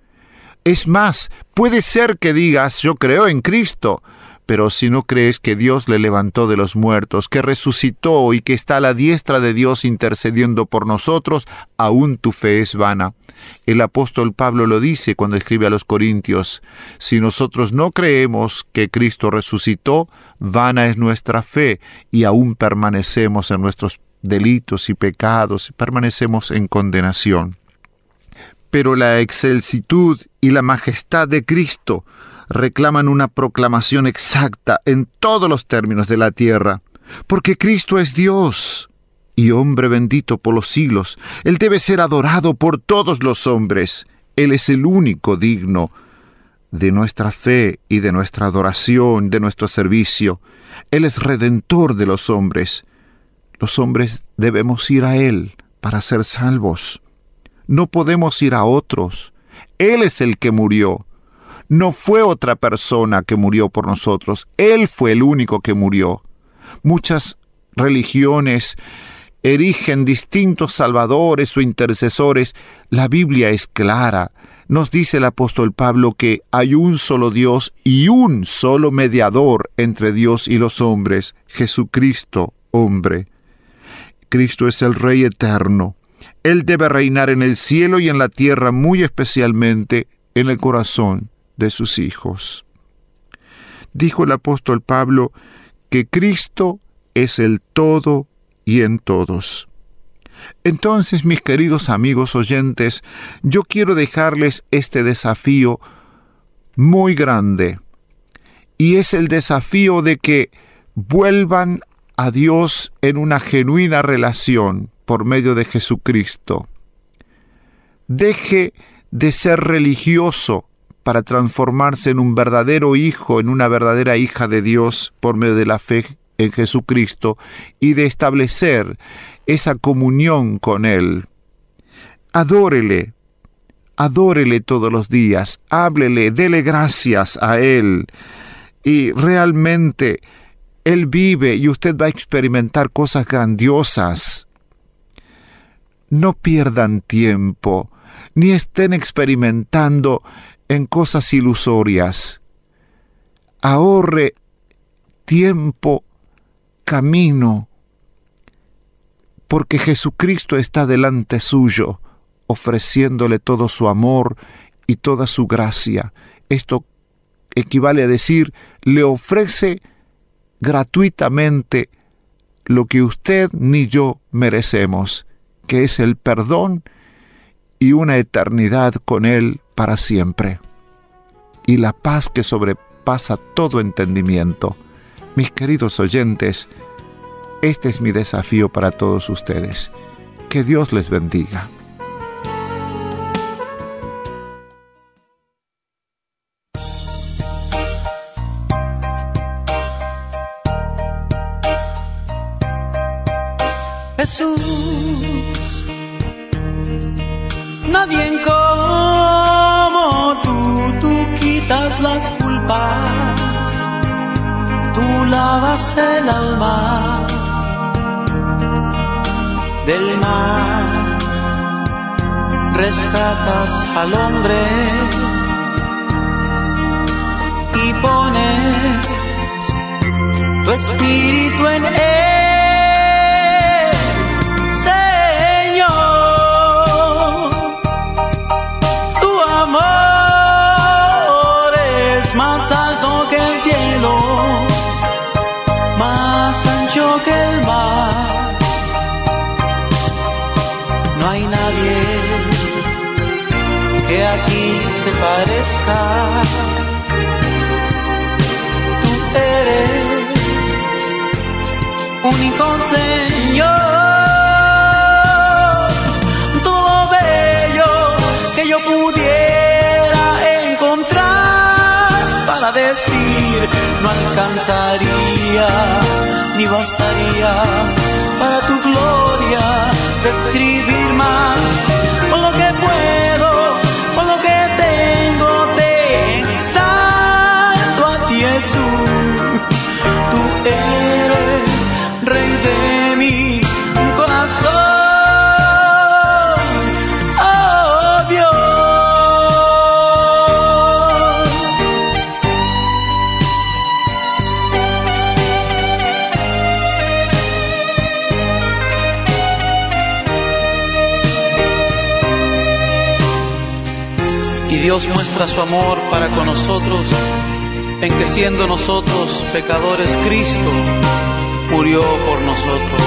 Es más, puede ser que digas yo creo en Cristo, pero si no crees que Dios le levantó de los muertos, que resucitó y que está a la diestra de Dios intercediendo por nosotros, aún tu fe es vana. El apóstol Pablo lo dice cuando escribe a los Corintios, si nosotros no creemos que Cristo resucitó, vana es nuestra fe y aún permanecemos en nuestros delitos y pecados, permanecemos en condenación. Pero la excelsitud y la majestad de Cristo reclaman una proclamación exacta en todos los términos de la tierra, porque Cristo es Dios y hombre bendito por los siglos. Él debe ser adorado por todos los hombres. Él es el único digno de nuestra fe y de nuestra adoración, de nuestro servicio. Él es redentor de los hombres. Los hombres debemos ir a Él para ser salvos. No podemos ir a otros. Él es el que murió. No fue otra persona que murió por nosotros. Él fue el único que murió. Muchas religiones erigen distintos salvadores o intercesores. La Biblia es clara. Nos dice el apóstol Pablo que hay un solo Dios y un solo mediador entre Dios y los hombres, Jesucristo hombre. Cristo es el Rey eterno. Él debe reinar en el cielo y en la tierra, muy especialmente en el corazón de sus hijos. Dijo el apóstol Pablo que Cristo es el todo y en todos. Entonces, mis queridos amigos oyentes, yo quiero dejarles este desafío muy grande, y es el desafío de que vuelvan a Dios en una genuina relación por medio de Jesucristo. Deje de ser religioso para transformarse en un verdadero hijo, en una verdadera hija de Dios por medio de la fe en Jesucristo y de establecer esa comunión con Él. Adórele, adórele todos los días, háblele, dele gracias a Él y realmente Él vive y usted va a experimentar cosas grandiosas. No pierdan tiempo, ni estén experimentando en cosas ilusorias. Ahorre tiempo, camino, porque Jesucristo está delante suyo, ofreciéndole todo su amor y toda su gracia. Esto equivale a decir, le ofrece gratuitamente lo que usted ni yo merecemos, que es el perdón y una eternidad con Él para siempre. Y la paz que sobrepasa todo entendimiento. Mis queridos oyentes, este es mi desafío para todos ustedes. Que Dios les bendiga. Jesús, nadie las culpas, tú lavas el alma del mar, rescatas al hombre y pones tu espíritu en él. Se parezca. Tú eres único Señor. Todo bello que yo pudiera encontrar para decir no alcanzaría ni bastaría para tu gloria describir más lo que Oh. Y Dios muestra su amor para con nosotros en que siendo nosotros pecadores, Cristo murió por nosotros.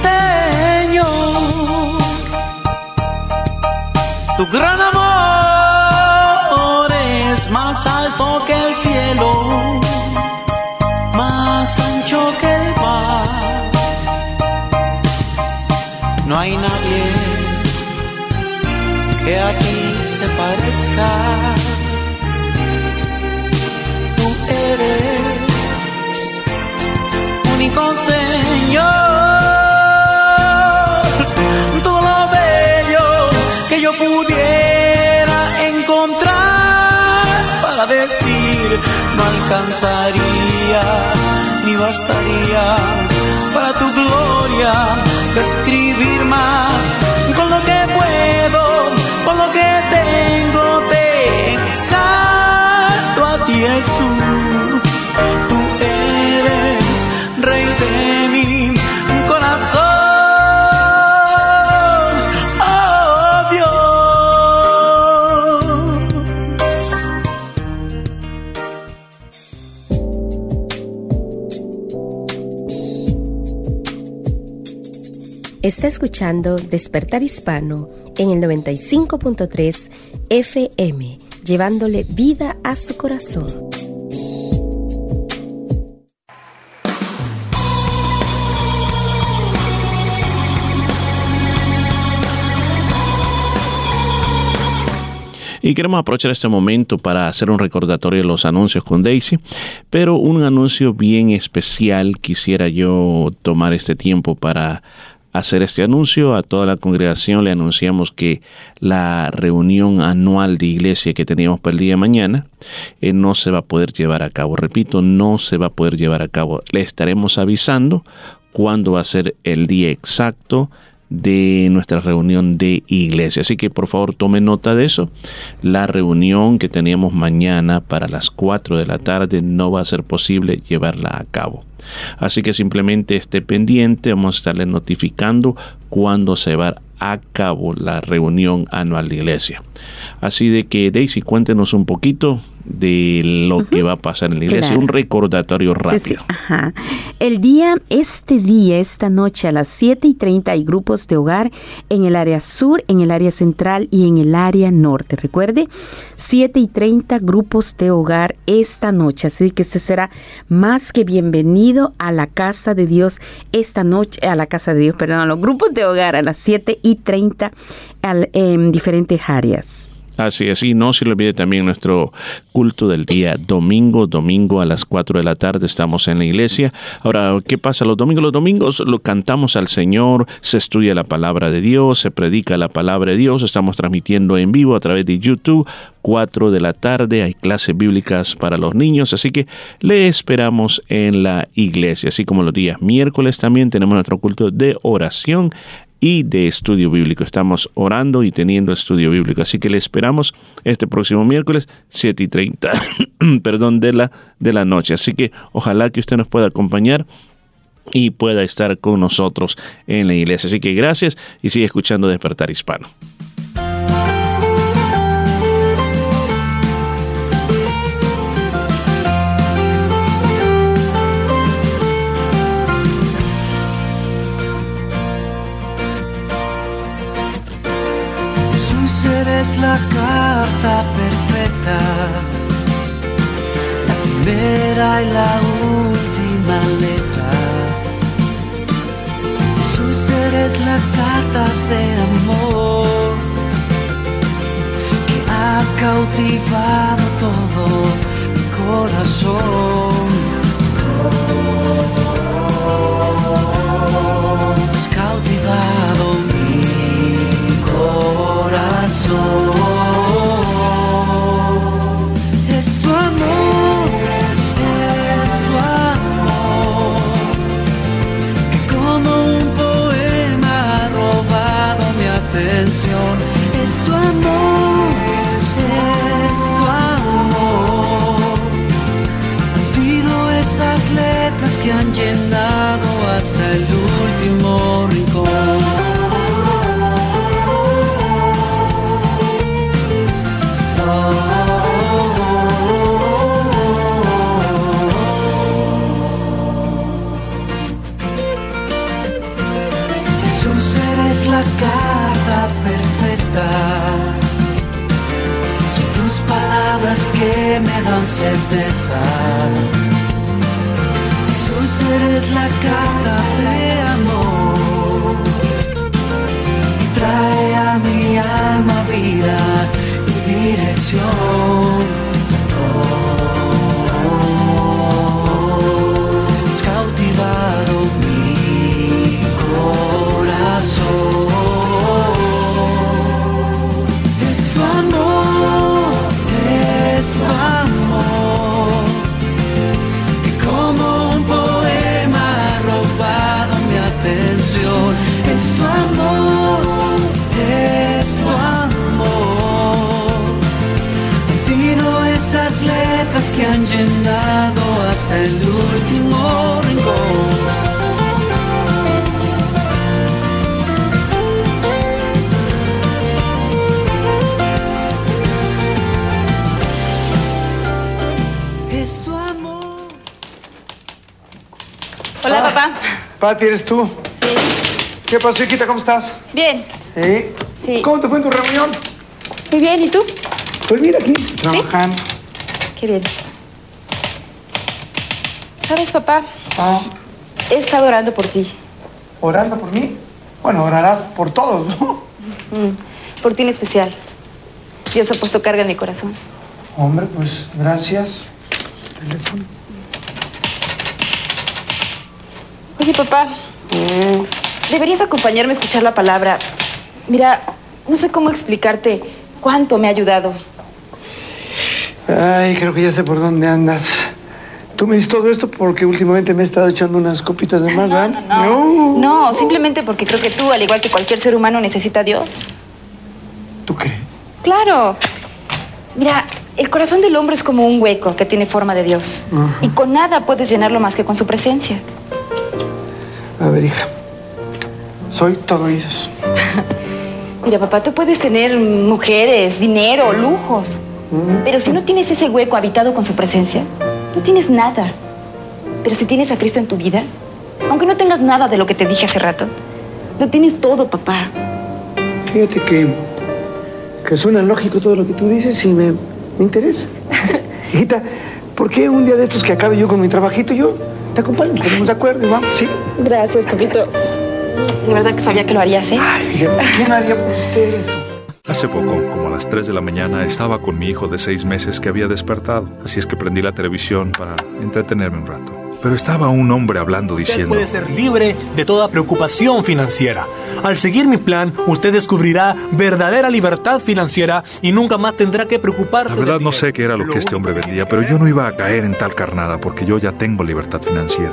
Señor, tu gran amor es más alto que el cielo, que a ti se parezca. Tú eres único Señor. Todo lo bello que yo pudiera encontrar para decir no alcanzaría ni bastaría para tu gloria describir más tengo te exalto a ti Jesús, tú eres rey de mi corazón. Oh Dios. Está escuchando Despertar Hispano en el 95.3 FM, llevándole vida a su corazón. Y queremos aprovechar este momento para hacer un recordatorio de los anuncios con Daisy, pero un anuncio bien especial quisiera yo tomar este tiempo para hacer este anuncio. A toda la congregación le anunciamos que la reunión anual de iglesia que teníamos para el día de mañana eh, no se va a poder llevar a cabo. Repito, no se va a poder llevar a cabo. Le estaremos avisando cuándo va a ser el día exacto de nuestra reunión de iglesia. Así que por favor tome nota de eso. La reunión que teníamos mañana para las 4 de la tarde no va a ser posible llevarla a cabo. Así que simplemente esté pendiente, vamos a estarle notificando cuándo se va a cabo la reunión anual de iglesia. Así de que Daisy, cuéntenos un poquito de lo que va a pasar en la iglesia, Claro. un recordatorio rápido. Sí, sí, ajá. El día, este día, esta noche a las 7 y 30 hay grupos de hogar en el área sur, en el área central y en el área norte. Recuerde, 7 y 30 grupos de hogar esta noche. Así que usted será más que bienvenido a la casa de Dios esta noche, a la casa de Dios, perdón, a los grupos de hogar a las 7 y 30 al- en diferentes áreas. Así es, y no se le olvide también nuestro culto del día domingo, domingo a las 4 de la tarde estamos en la iglesia. Ahora, ¿qué pasa los domingos? Los domingos lo cantamos al Señor, se estudia la palabra de Dios, se predica la palabra de Dios, estamos transmitiendo en vivo a través de YouTube, 4 de la tarde, hay clases bíblicas para los niños, así que le esperamos en la iglesia, así como los días miércoles también tenemos nuestro culto de oración y de estudio bíblico. Estamos orando y teniendo estudio bíblico. Así que le esperamos este próximo miércoles, 7 y 30, perdón, de la, de la noche. Así que ojalá que usted nos pueda acompañar y pueda estar con nosotros en la iglesia. Así que gracias y sigue escuchando Despertar Hispano. Eres la carta perfecta, la primera y la última letra. Jesús eres la carta de amor que ha cautivado todo mi corazón. Corazón. Certeza. Jesús eres la carta de amor. Y trae a mi alma vida y dirección. Pati, ¿eres tú? Sí. ¿Qué pasó, hijita? ¿Cómo estás? Bien. ¿Sí? Sí. ¿Cómo te fue en tu reunión? Muy bien, ¿y tú? Pues mira aquí, trabajando. Qué bien. ¿Sabes, papá? Ah, He estado orando por ti. ¿Orando por mí? Bueno, orarás por todos, ¿no? Mm, Por ti en especial. Dios ha puesto carga en mi corazón. Hombre, pues gracias. Teléfono. Oye, papá. Deberías acompañarme a escuchar la palabra. Mira, no sé cómo explicarte cuánto me ha ayudado. Ay, creo que ya sé por dónde andas. Tú me dices todo esto porque últimamente me he estado echando unas copitas de más, ¿verdad? No, no, simplemente porque creo que tú, al igual que cualquier ser humano, necesita a Dios. ¿Tú crees? Claro. Mira, el corazón del hombre es como un hueco que tiene forma de Dios. Y con nada puedes llenarlo más que con su presencia. A ver, hija. Soy todo oídos. Mira, papá, tú puedes tener mujeres, dinero, lujos. Pero si no tienes ese hueco habitado con su presencia, no tienes nada. Pero si tienes a Cristo en tu vida, aunque no tengas nada de lo que te dije hace rato, lo tienes todo, papá. Fíjate que, que suena lógico todo lo que tú dices y me, me interesa. Hijita, ¿por qué un día de estos que acabe yo con mi trabajito, yo te acompaño? Nos ponemos de acuerdo y vamos, ¿sí? Gracias, papito. De verdad que sabía que lo harías, ¿eh? ¿Quién haría por usted eso? Hace poco, como a las 3 de la mañana, estaba con mi hijo de 6 meses que había despertado, así es que prendí la televisión para entretenerme un rato. Pero estaba un hombre hablando Usted diciendo... puede ser libre de toda preocupación financiera. Al seguir mi plan, usted descubrirá verdadera libertad financiera y nunca más tendrá que La preocuparse. del verdad no sé qué era lo que este hombre vendía, pero yo no iba a caer en tal carnada porque yo ya tengo libertad financiera.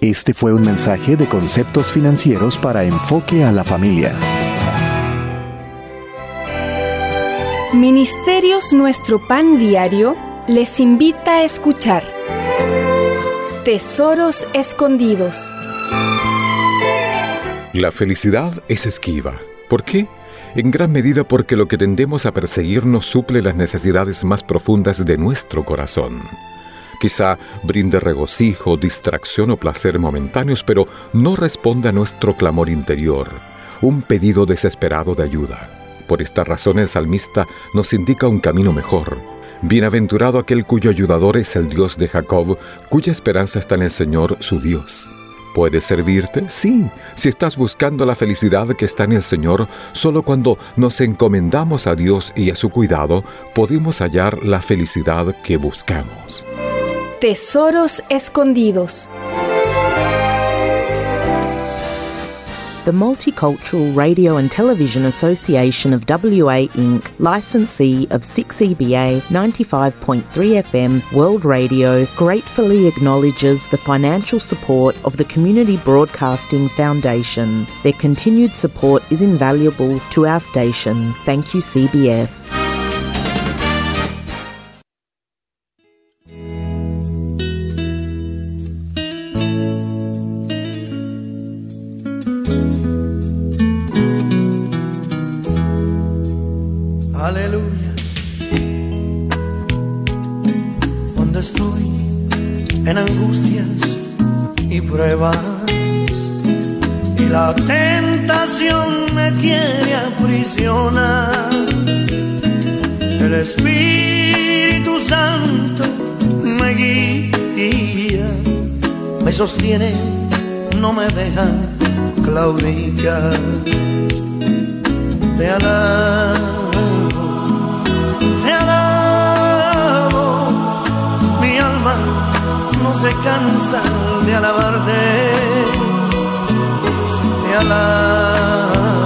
Este fue un mensaje de conceptos financieros para enfoque a la familia. Ministerios Nuestro Pan Diario les invita a escuchar Tesoros Escondidos. La felicidad es esquiva. ¿Por qué? En gran medida porque lo que tendemos a perseguir no suple las necesidades más profundas de nuestro corazón. Quizá brinde regocijo, distracción o placer momentáneos, pero no responde a nuestro clamor interior, un pedido desesperado de ayuda. Por esta razón el salmista nos indica un camino mejor. Bienaventurado aquel cuyo ayudador es el Dios de Jacob, cuya esperanza está en el Señor su Dios. ¿Puede servirte? Sí, si estás buscando la felicidad que está en el Señor, solo cuando nos encomendamos a Dios y a su cuidado, podemos hallar la felicidad que buscamos. Tesoros Escondidos. The Multicultural Radio and Television Association of WA Inc., licensee of 6EBA 95.3 FM World Radio, gratefully acknowledges the financial support of the Community Broadcasting Foundation. Their continued support is invaluable to our station. Thank you, CBF. Angustias y pruebas. Y la tentación me quiere aprisionar, el Espíritu Santo me guía, me sostiene, no me deja claudicar. Te alabo, te alabo, cansa de alabarte. Te alabo,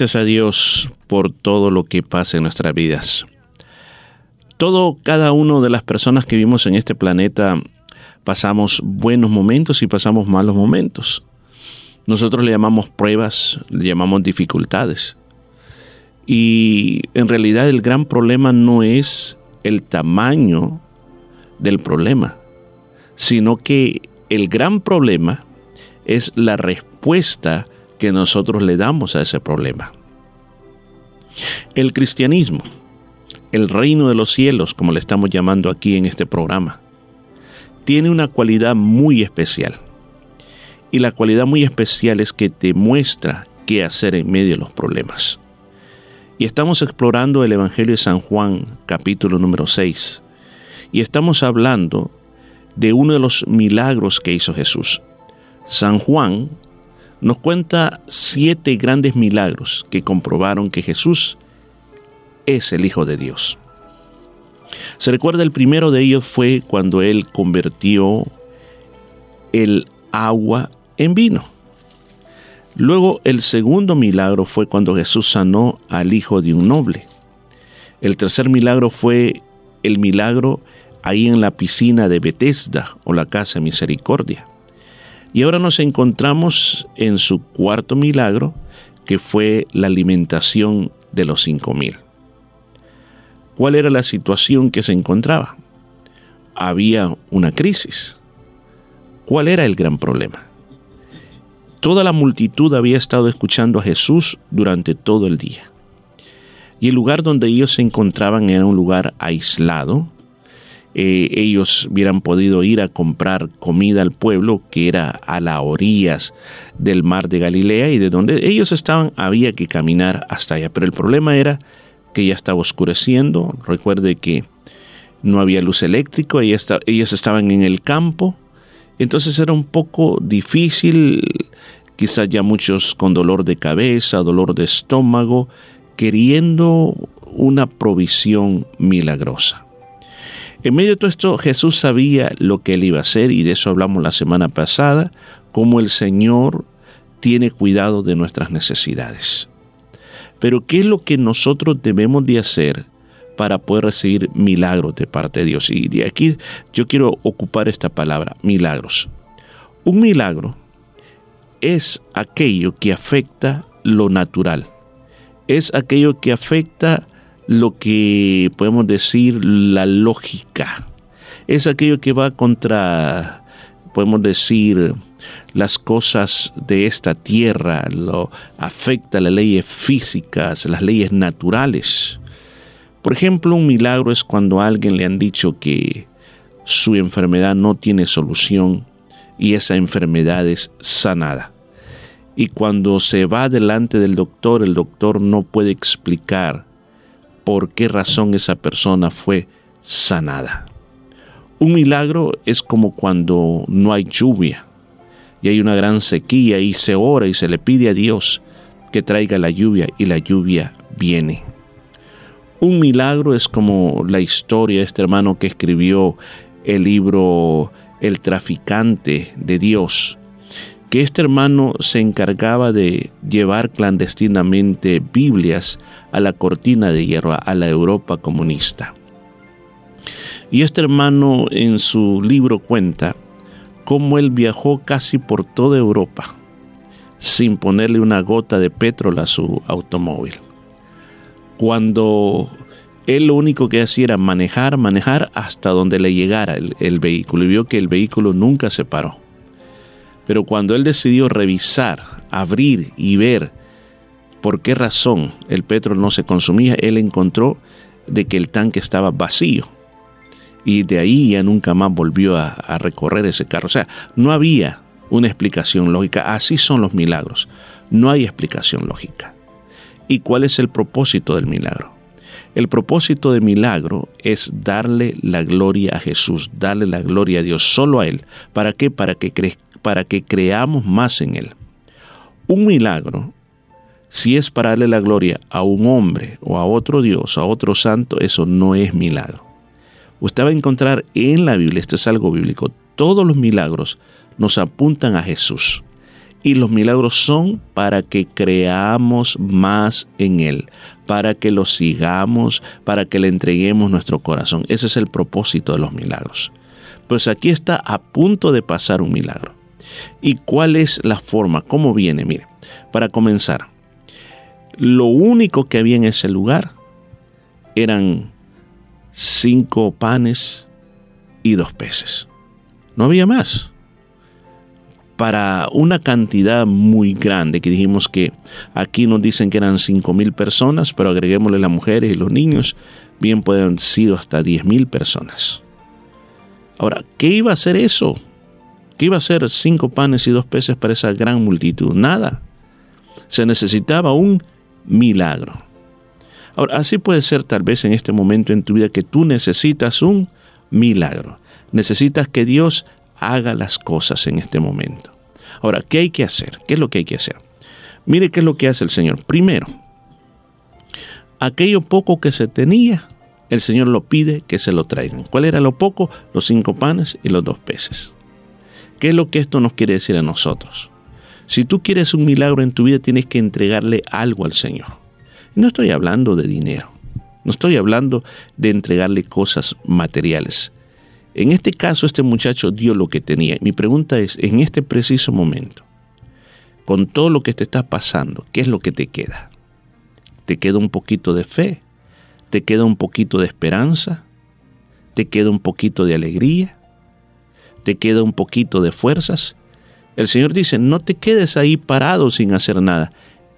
gracias a Dios por todo lo que pasa en nuestras vidas. Todo, cada uno de las personas que vivimos en este planeta pasamos buenos momentos y pasamos malos momentos. Nosotros le llamamos pruebas, le llamamos dificultades. Y en realidad el gran problema no es el tamaño del problema, sino que el gran problema es la respuesta que nosotros le damos a ese problema. El cristianismo, el reino de los cielos, como le estamos llamando aquí en este programa, tiene una cualidad muy especial. Y la cualidad muy especial es que te muestra qué hacer en medio de los problemas. Y estamos explorando el Evangelio de San Juan, capítulo número 6. Y estamos hablando de uno de los milagros que hizo Jesús. San Juan nos cuenta siete grandes milagros que comprobaron que Jesús es el Hijo de Dios. Se recuerda el primero de ellos fue cuando él convirtió el agua en vino. Luego el segundo milagro fue cuando Jesús sanó al hijo de un noble. El tercer milagro fue el milagro ahí en la piscina de Bethesda o la casa misericordia. Y ahora nos encontramos en su cuarto milagro, que fue la alimentación de los cinco mil. ¿Cuál era la situación que se encontraba? Había una crisis. ¿Cuál era el gran problema? Toda la multitud había estado escuchando a Jesús durante todo el día. Y el lugar donde ellos se encontraban era un lugar aislado. Eh, ellos hubieran podido ir a comprar comida al pueblo que era a las orillas del mar de Galilea y de donde ellos estaban había que caminar hasta allá. Pero el problema era que ya estaba oscureciendo. Recuerde que no había luz eléctrica, ellos, ellos estaban en el campo. Entonces era un poco difícil, quizás ya muchos con dolor de cabeza, dolor de estómago, queriendo una provisión milagrosa. En medio de todo esto, Jesús sabía lo que él iba a hacer y de eso hablamos la semana pasada, cómo el Señor tiene cuidado de nuestras necesidades. Pero ¿qué es lo que nosotros debemos de hacer para poder recibir milagros de parte de Dios? Y de aquí yo quiero ocupar esta palabra, milagros. Un milagro es aquello que afecta lo natural. Es aquello que afecta lo que podemos decir la lógica. Es aquello que va contra, podemos decir, las cosas de esta tierra, lo afecta las leyes físicas, las leyes naturales. Por ejemplo, un milagro es cuando a alguien le han dicho que su enfermedad no tiene solución y esa enfermedad es sanada. Y cuando se va delante del doctor, el doctor no puede explicar por qué razón esa persona fue sanada. Un milagro es como cuando no hay lluvia y hay una gran sequía y se ora y se le pide a Dios que traiga la lluvia y la lluvia viene. Un milagro es como la historia de este hermano que escribió el libro El traficante de Dios, que este hermano se encargaba de llevar clandestinamente Biblias a la cortina de hierro, a la Europa comunista. Y este hermano en su libro cuenta cómo él viajó casi por toda Europa sin ponerle una gota de petróleo a su automóvil. Cuando él lo único que hacía era manejar, manejar hasta donde le llegara el, el vehículo y vio que el vehículo nunca se paró. Pero cuando él decidió revisar, abrir y ver por qué razón el petróleo no se consumía, él encontró de que el tanque estaba vacío. Y de ahí ya nunca más volvió a, a recorrer ese carro. O sea, no había una explicación lógica. Así son los milagros. No hay explicación lógica. ¿Y cuál es el propósito del milagro? El propósito del milagro es darle la gloria a Jesús, darle la gloria a Dios, solo a Él. ¿Para qué? Para que, cre para que creamos más en Él. Un milagro, si es para darle la gloria a un hombre o a otro Dios, a otro santo, eso no es milagro. Usted va a encontrar en la Biblia, esto es algo bíblico, todos los milagros nos apuntan a Jesús. Y los milagros son para que creamos más en Él, para que lo sigamos, para que le entreguemos nuestro corazón. Ese es el propósito de los milagros. Pues aquí está a punto de pasar un milagro. ¿Y cuál es la forma? ¿Cómo viene? Mire, para comenzar, lo único que había en ese lugar eran cinco panes y dos peces. No había más para una cantidad muy grande, que dijimos que aquí nos dicen que eran cinco mil personas, pero agreguémosle las mujeres y los niños, bien pueden haber sido hasta diez mil personas. Ahora, ¿qué iba a hacer eso? ¿Qué iba a hacer cinco panes y dos peces para esa gran multitud? Nada. Se necesitaba un milagro. Ahora, así puede ser tal vez en este momento en tu vida que tú necesitas un milagro. Necesitas que Dios haga las cosas en este momento. Ahora, ¿qué hay que hacer? ¿Qué es lo que hay que hacer? Mire qué es lo que hace el Señor. Primero, aquello poco que se tenía, el Señor lo pide que se lo traigan. ¿Cuál era lo poco? Los cinco panes y los dos peces. ¿Qué es lo que esto nos quiere decir a nosotros? Si tú quieres un milagro en tu vida, tienes que entregarle algo al Señor. No estoy hablando de dinero, no estoy hablando de entregarle cosas materiales. En este caso, este muchacho dio lo que tenía. Mi pregunta es, en este preciso momento, con todo lo que te está pasando, ¿qué es lo que te queda? ¿Te queda un poquito de fe? ¿Te queda un poquito de esperanza? ¿Te queda un poquito de alegría? ¿Te queda un poquito de fuerzas? El Señor dice, no te quedes ahí parado sin hacer nada.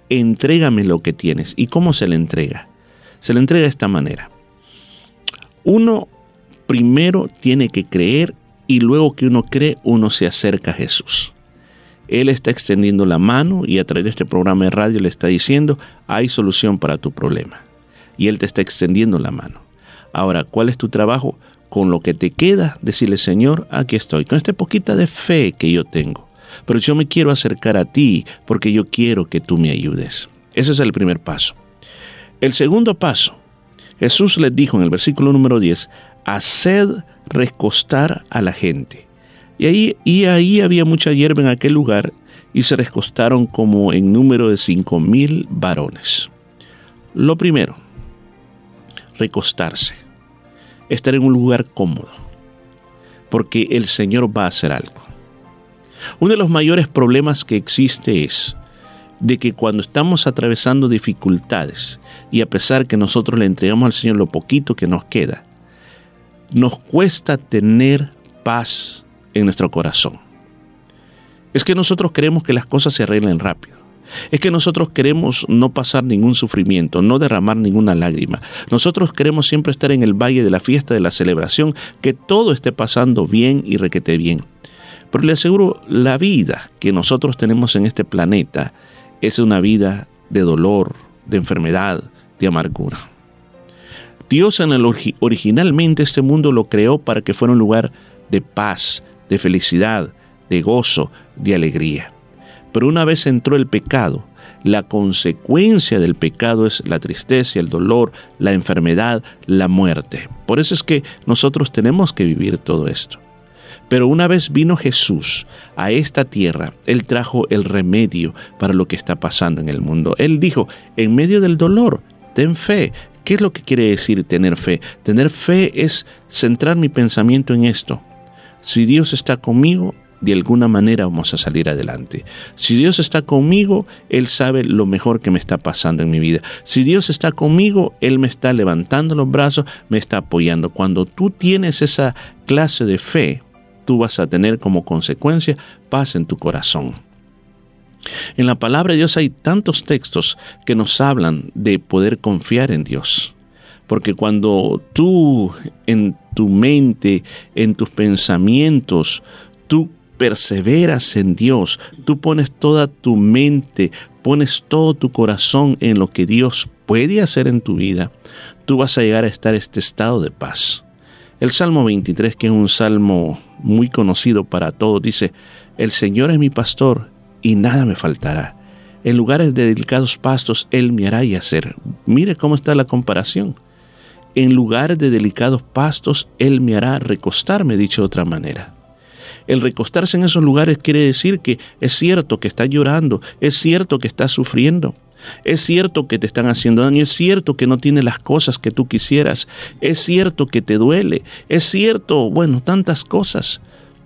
Entrégame lo que tienes. ¿Y cómo se le entrega? Se le entrega de esta manera. Uno primero tiene que creer y luego que uno cree, uno se acerca a Jesús. Él está extendiendo la mano y a través de este programa de radio le está diciendo, hay solución para tu problema. Y Él te está extendiendo la mano. Ahora, ¿cuál es tu trabajo? Con lo que te queda, decirle, Señor, aquí estoy, con esta poquita de fe que yo tengo. Pero yo me quiero acercar a ti porque yo quiero que tú me ayudes. Ese es el primer paso. El segundo paso, Jesús les dijo en el versículo número 10, haced recostar a la gente. Y ahí, y ahí había mucha hierba en aquel lugar y se recostaron como en número de cinco mil varones. Lo primero, recostarse, estar en un lugar cómodo, porque el Señor va a hacer algo. Uno de los mayores problemas que existe es de que cuando estamos atravesando dificultades y a pesar que nosotros le entregamos al Señor lo poquito que nos queda, nos cuesta tener paz en nuestro corazón. Es que nosotros creemos que las cosas se arreglen rápido. Es que nosotros queremos no pasar ningún sufrimiento, no derramar ninguna lágrima. Nosotros queremos siempre estar en el valle de la fiesta, de la celebración, que todo esté pasando bien y requete bien. Pero le aseguro, la vida que nosotros tenemos en este planeta es una vida de dolor, de enfermedad, de amargura. Dios originalmente este mundo lo creó para que fuera un lugar de paz, de felicidad, de gozo, de alegría. Pero una vez entró el pecado, la consecuencia del pecado es la tristeza, el dolor, la enfermedad, la muerte. Por eso es que nosotros tenemos que vivir todo esto. Pero una vez vino Jesús a esta tierra, Él trajo el remedio para lo que está pasando en el mundo. Él dijo, en medio del dolor, ten fe. ¿Qué es lo que quiere decir tener fe? Tener fe es centrar mi pensamiento en esto. Si Dios está conmigo, de alguna manera vamos a salir adelante. Si Dios está conmigo, Él sabe lo mejor que me está pasando en mi vida. Si Dios está conmigo, Él me está levantando los brazos, me está apoyando. Cuando tú tienes esa clase de fe, tú vas a tener como consecuencia paz en tu corazón. En la palabra de Dios hay tantos textos que nos hablan de poder confiar en Dios. Porque cuando tú en tu mente, en tus pensamientos, tú perseveras en Dios, tú pones toda tu mente, pones todo tu corazón en lo que Dios puede hacer en tu vida, tú vas a llegar a estar este estado de paz. El Salmo 23, que es un salmo muy conocido para todos, dice, El Señor es mi pastor y nada me faltará. En lugares de delicados pastos Él me hará yacer. Mire cómo está la comparación. En lugares de delicados pastos Él me hará recostarme, dicho de otra manera. El recostarse en esos lugares quiere decir que es cierto que está llorando, es cierto que está sufriendo, es cierto que te están haciendo daño, es cierto que no tienes las cosas que tú quisieras, es cierto que te duele, es cierto, bueno, tantas cosas.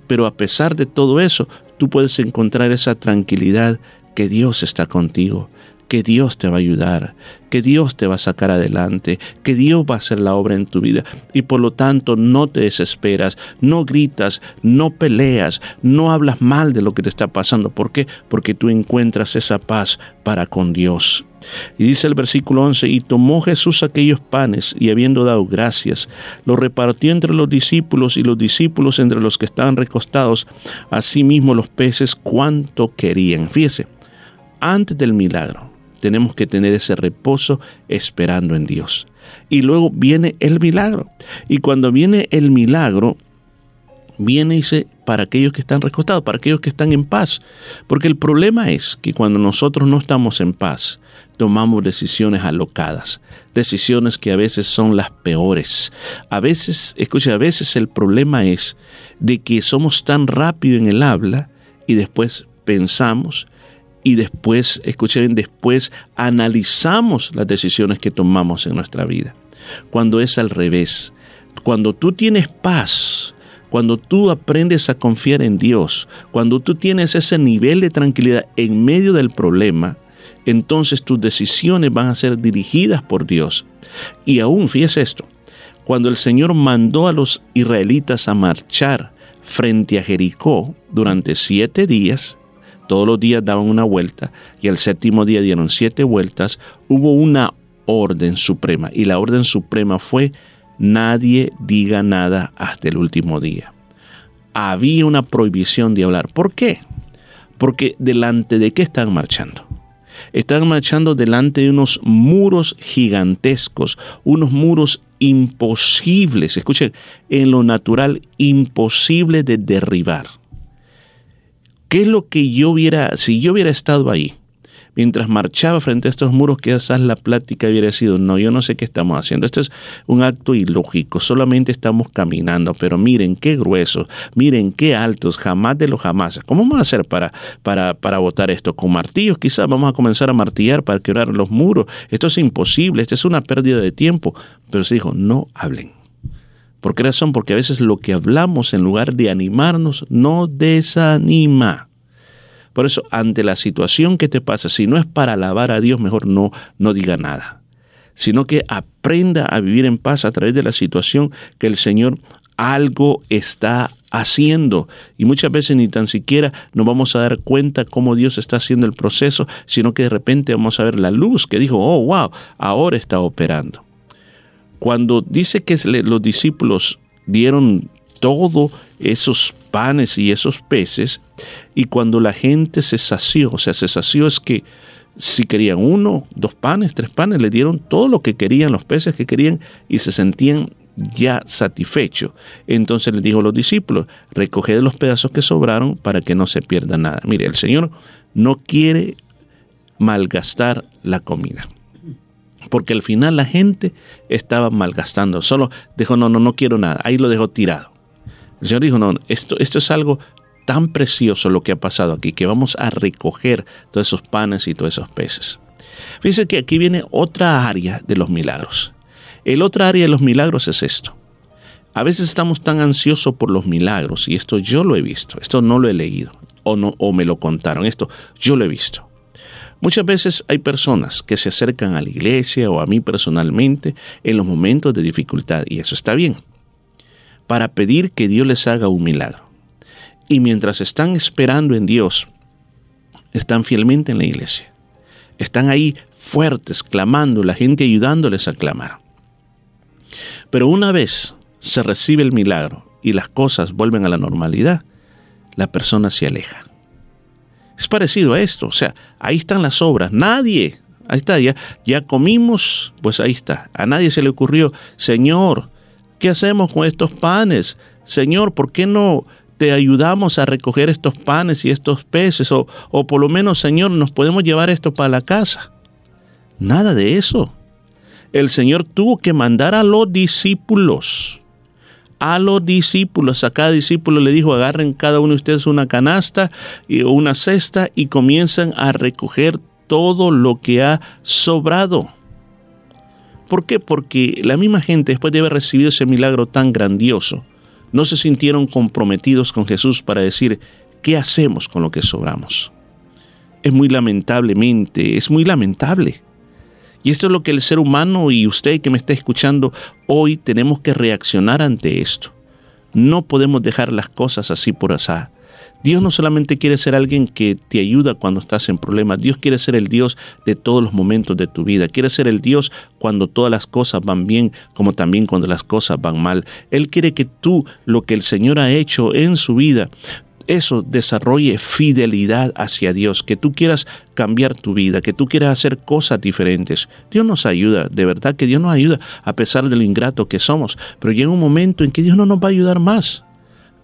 Pero a pesar de todo eso, tú puedes encontrar esa tranquilidad que Dios está contigo, que Dios te va a ayudar, que Dios te va a sacar adelante, que Dios va a hacer la obra en tu vida y por lo tanto no te desesperas, no gritas, no peleas, no hablas mal de lo que te está pasando. ¿Por qué? Porque tú encuentras esa paz para con Dios. Y dice el versículo 11, y tomó Jesús aquellos panes y habiendo dado gracias, los repartió entre los discípulos y los discípulos entre los que estaban recostados, asimismo los peces cuanto querían. Fíjese, antes del milagro tenemos que tener ese reposo esperando en Dios. Y luego viene el milagro. Y cuando viene el milagro, viene y para aquellos que están recostados, para aquellos que están en paz. Porque el problema es que cuando nosotros no estamos en paz, tomamos decisiones alocadas, decisiones que a veces son las peores. A veces, escucha, a veces el problema es de que somos tan rápido en el habla y después pensamos y después, escuchen después analizamos las decisiones que tomamos en nuestra vida. Cuando es al revés, cuando tú tienes paz, cuando tú aprendes a confiar en Dios, cuando tú tienes ese nivel de tranquilidad en medio del problema, entonces tus decisiones van a ser dirigidas por Dios. Y aún, fíjese esto, cuando el Señor mandó a los israelitas a marchar frente a Jericó durante siete días, todos los días daban una vuelta y el séptimo día dieron siete vueltas, hubo una orden suprema y la orden suprema fue nadie diga nada hasta el último día. Había una prohibición de hablar. ¿Por qué? Porque delante de qué están marchando. Están marchando delante de unos muros gigantescos, unos muros imposibles, escuchen, en lo natural imposible de derribar. ¿Qué es lo que yo hubiera, si yo hubiera estado ahí, mientras marchaba frente a estos muros, quizás la plática hubiera sido, no, yo no sé qué estamos haciendo, esto es un acto ilógico, solamente estamos caminando, pero miren qué gruesos, miren qué altos, jamás de los jamás. ¿Cómo vamos a hacer para, para, para botar esto? Con martillos quizás vamos a comenzar a martillar para quebrar los muros, esto es imposible, esto es una pérdida de tiempo, pero se dijo, no hablen. ¿Por qué razón? Porque a veces lo que hablamos en lugar de animarnos no desanima. Por eso, ante la situación que te pasa, si no es para alabar a Dios, mejor no, no diga nada. Sino que aprenda a vivir en paz a través de la situación que el Señor algo está haciendo y muchas veces ni tan siquiera nos vamos a dar cuenta cómo Dios está haciendo el proceso, sino que de repente vamos a ver la luz que dijo, oh, wow, ahora está operando. Cuando dice que los discípulos dieron todo esos panes y esos peces, y cuando la gente se sació, o sea, se sació es que si querían uno, dos panes, tres panes, le dieron todo lo que querían, los peces que querían, y se sentían ya satisfechos. Entonces les dijo a los discípulos, recoged los pedazos que sobraron para que no se pierda nada. Mire, el Señor no quiere malgastar la comida. Porque al final la gente estaba malgastando. Solo dijo, no, no, no quiero nada. Ahí lo dejó tirado. El Señor dijo, no, esto, esto es algo tan precioso lo que ha pasado aquí, que vamos a recoger todos esos panes y todos esos peces. Fíjense que aquí viene otra área de los milagros. El otra área de los milagros es esto. A veces estamos tan ansiosos por los milagros, y esto yo lo he visto, esto no lo he leído, o, no, o me lo contaron, esto yo lo he visto. Muchas veces hay personas que se acercan a la iglesia o a mí personalmente en los momentos de dificultad, y eso está bien, para pedir que Dios les haga un milagro. Y mientras están esperando en Dios, están fielmente en la iglesia. Están ahí fuertes, clamando, la gente ayudándoles a clamar. Pero una vez se recibe el milagro y las cosas vuelven a la normalidad, la persona se aleja. Es parecido a esto, o sea, ahí están las obras, nadie, ahí está, ya, ya comimos, pues ahí está, a nadie se le ocurrió, Señor, ¿qué hacemos con estos panes? Señor, ¿por qué no te ayudamos a recoger estos panes y estos peces? O, o por lo menos, Señor, nos podemos llevar esto para la casa. Nada de eso. El Señor tuvo que mandar a los discípulos a los discípulos. A cada discípulo le dijo, agarren cada uno de ustedes una canasta y una cesta y comienzan a recoger todo lo que ha sobrado. ¿Por qué? Porque la misma gente, después de haber recibido ese milagro tan grandioso, no se sintieron comprometidos con Jesús para decir, ¿qué hacemos con lo que sobramos? Es muy lamentablemente, es muy lamentable. Y esto es lo que el ser humano y usted que me está escuchando hoy tenemos que reaccionar ante esto. No podemos dejar las cosas así por asá. Dios no solamente quiere ser alguien que te ayuda cuando estás en problemas, Dios quiere ser el Dios de todos los momentos de tu vida, quiere ser el Dios cuando todas las cosas van bien, como también cuando las cosas van mal. Él quiere que tú, lo que el Señor ha hecho en su vida, eso desarrolle fidelidad hacia Dios, que tú quieras cambiar tu vida, que tú quieras hacer cosas diferentes. Dios nos ayuda, de verdad que Dios nos ayuda a pesar de lo ingrato que somos, pero llega un momento en que Dios no nos va a ayudar más.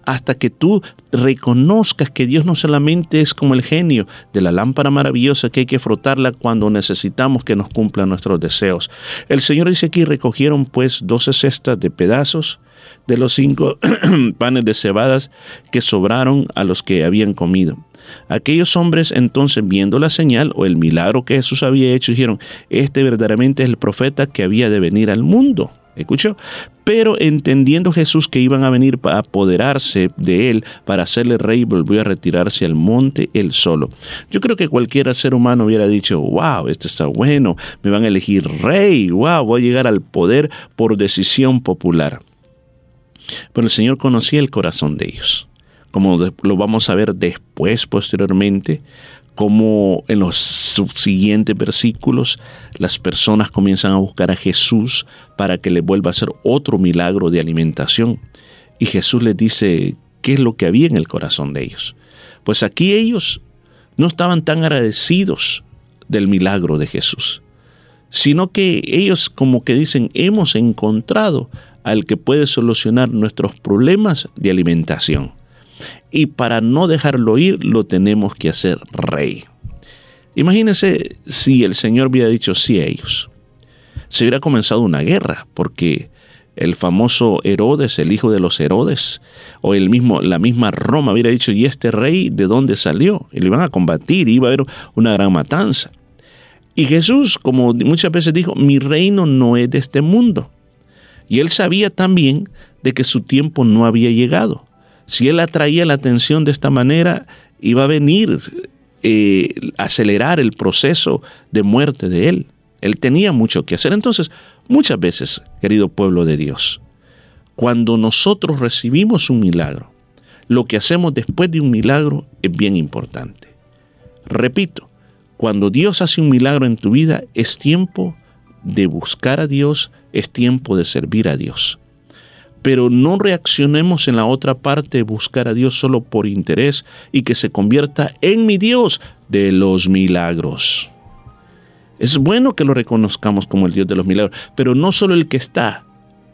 Hasta que tú reconozcas que Dios no solamente es como el genio de la lámpara maravillosa que hay que frotarla cuando necesitamos que nos cumplan nuestros deseos. El Señor dice aquí, recogieron pues doce cestas de pedazos de los cinco panes de cebadas que sobraron a los que habían comido. Aquellos hombres entonces viendo la señal o el milagro que Jesús había hecho dijeron, este verdaderamente es el profeta que había de venir al mundo. ¿Escuchó? Pero entendiendo Jesús que iban a venir para apoderarse de él, para hacerle rey, volvió a retirarse al monte él solo. Yo creo que cualquier ser humano hubiera dicho, wow, este está bueno, me van a elegir rey, wow, voy a llegar al poder por decisión popular. Pero el Señor conocía el corazón de ellos, como lo vamos a ver después, posteriormente, como en los subsiguientes versículos las personas comienzan a buscar a Jesús para que le vuelva a hacer otro milagro de alimentación. Y Jesús les dice qué es lo que había en el corazón de ellos. Pues aquí ellos no estaban tan agradecidos del milagro de Jesús, sino que ellos como que dicen, hemos encontrado al que puede solucionar nuestros problemas de alimentación y para no dejarlo ir lo tenemos que hacer rey. Imagínense si el Señor hubiera dicho sí a ellos. Se hubiera comenzado una guerra, porque el famoso Herodes, el hijo de los Herodes, o el mismo, la misma Roma hubiera dicho, ¿y este rey de dónde salió? Y lo iban a combatir, iba a haber una gran matanza. Y Jesús, como muchas veces dijo, mi reino no es de este mundo. Y él sabía también de que su tiempo no había llegado si él atraía la atención de esta manera, iba a venir eh, acelerar el proceso de muerte de él. Él tenía mucho que hacer. Entonces, muchas veces, querido pueblo de Dios, Cuando nosotros recibimos un milagro, lo que hacemos después de un milagro es bien importante. Repito, cuando Dios hace un milagro en tu vida, es tiempo de buscar a Dios, es tiempo de servir a Dios. Pero no reaccionemos en la otra parte de buscar a Dios solo por interés y que se convierta en mi Dios de los milagros. Es bueno que lo reconozcamos como el Dios de los milagros, pero no solo el que está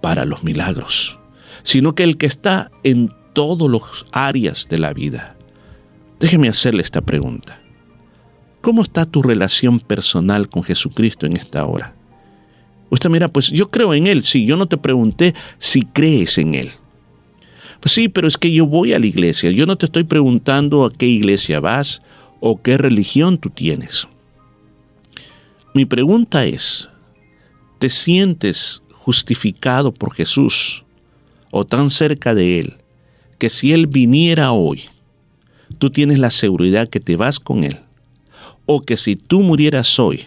para los milagros, sino que el que está en todas las áreas de la vida. Déjeme hacerle esta pregunta. ¿Cómo está tu relación personal con Jesucristo en esta hora? Usted mira, pues yo creo en Él, sí, yo no te pregunté si crees en Él. Pues sí, pero es que yo voy a la iglesia, yo no te estoy preguntando a qué iglesia vas o qué religión tú tienes. Mi pregunta es, ¿te sientes justificado por Jesús o tan cerca de Él que si Él viniera hoy, tú tienes la seguridad que te vas con Él? O que si tú murieras hoy,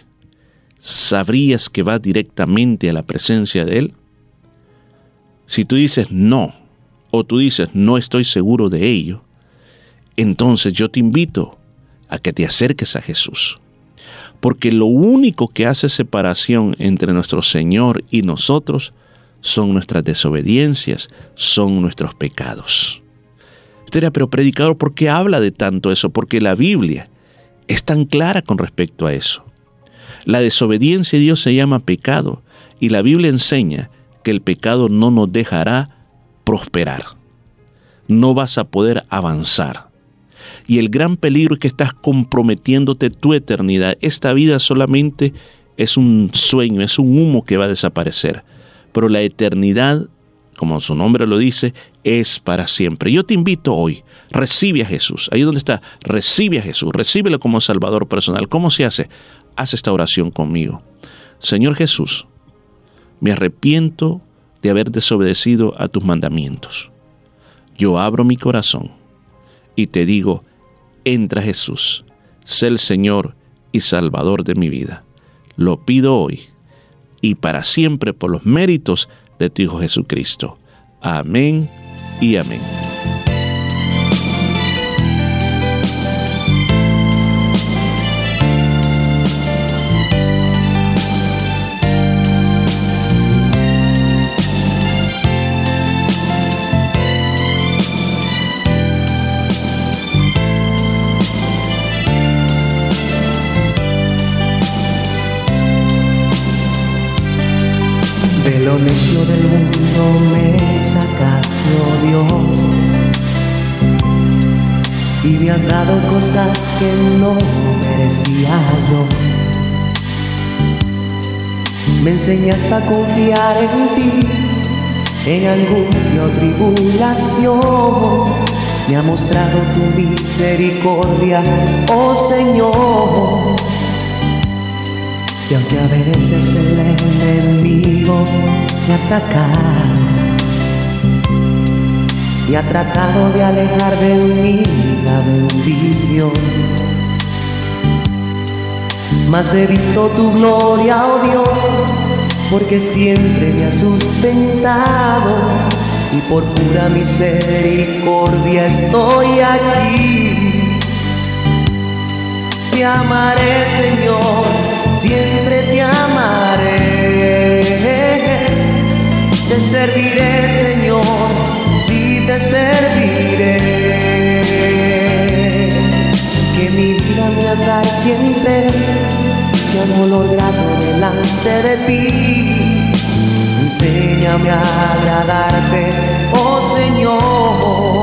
sabrías que vas directamente a la presencia de Él? Si tú dices no, o tú dices no estoy seguro de ello, entonces yo te invito a que te acerques a Jesús. Porque lo único que hace separación entre nuestro Señor y nosotros son nuestras desobediencias, son nuestros pecados. Usted dirá, pero predicador, ¿por qué habla de tanto eso? Porque la Biblia es tan clara con respecto a eso. La desobediencia a Dios se llama pecado y la Biblia enseña que el pecado no nos dejará prosperar. No vas a poder avanzar. Y el gran peligro es que estás comprometiéndote tu eternidad. Esta vida solamente es un sueño, es un humo que va a desaparecer. Pero la eternidad, como su nombre lo dice, es para siempre. Yo te invito hoy, recibe a Jesús. Ahí donde está, recibe a Jesús, recíbelo como Salvador personal. ¿Cómo se hace? Haz esta oración conmigo. Señor Jesús, me arrepiento de haber desobedecido a tus mandamientos. Yo abro mi corazón y te digo, entra Jesús, sé el Señor y Salvador de mi vida. Lo pido hoy y para siempre por los méritos de tu Hijo Jesucristo. Amén y amén. Lo necio del mundo me sacaste, oh Dios, y me has dado cosas que no merecía yo. Me enseñaste a confiar en ti, en angustia o tribulación. Me ha mostrado tu misericordia, oh Señor. Y aunque a veces el enemigo me ataca y ha tratado de alejar de mí la bendición, mas he visto tu gloria, oh Dios, porque siempre me has sustentado y por pura misericordia estoy aquí. Te amaré, Señor, siempre te amaré. Te serviré, Señor, sí te serviré. Que mi vida me atrae siempre, sea un olor grato delante de ti. Enséñame a agradarte, oh Señor.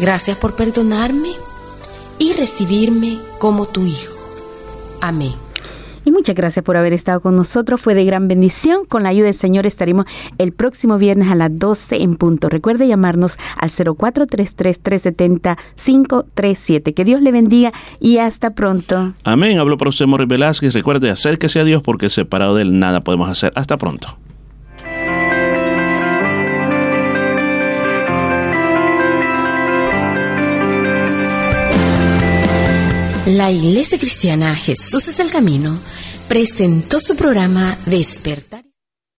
Gracias por perdonarme y recibirme como tu hijo. Amén. Y muchas gracias por haber estado con nosotros. Fue de gran bendición. Con la ayuda del Señor estaremos el próximo viernes a las 12 en punto. Recuerde llamarnos al 0433-370-537. Que Dios le bendiga y hasta pronto. Amén. Hablo para usted, Morris Velázquez. Recuerde, acérquese a Dios porque separado de él nada podemos hacer. Hasta pronto. La Iglesia Cristiana Jesús es el Camino presentó su programa Despertar.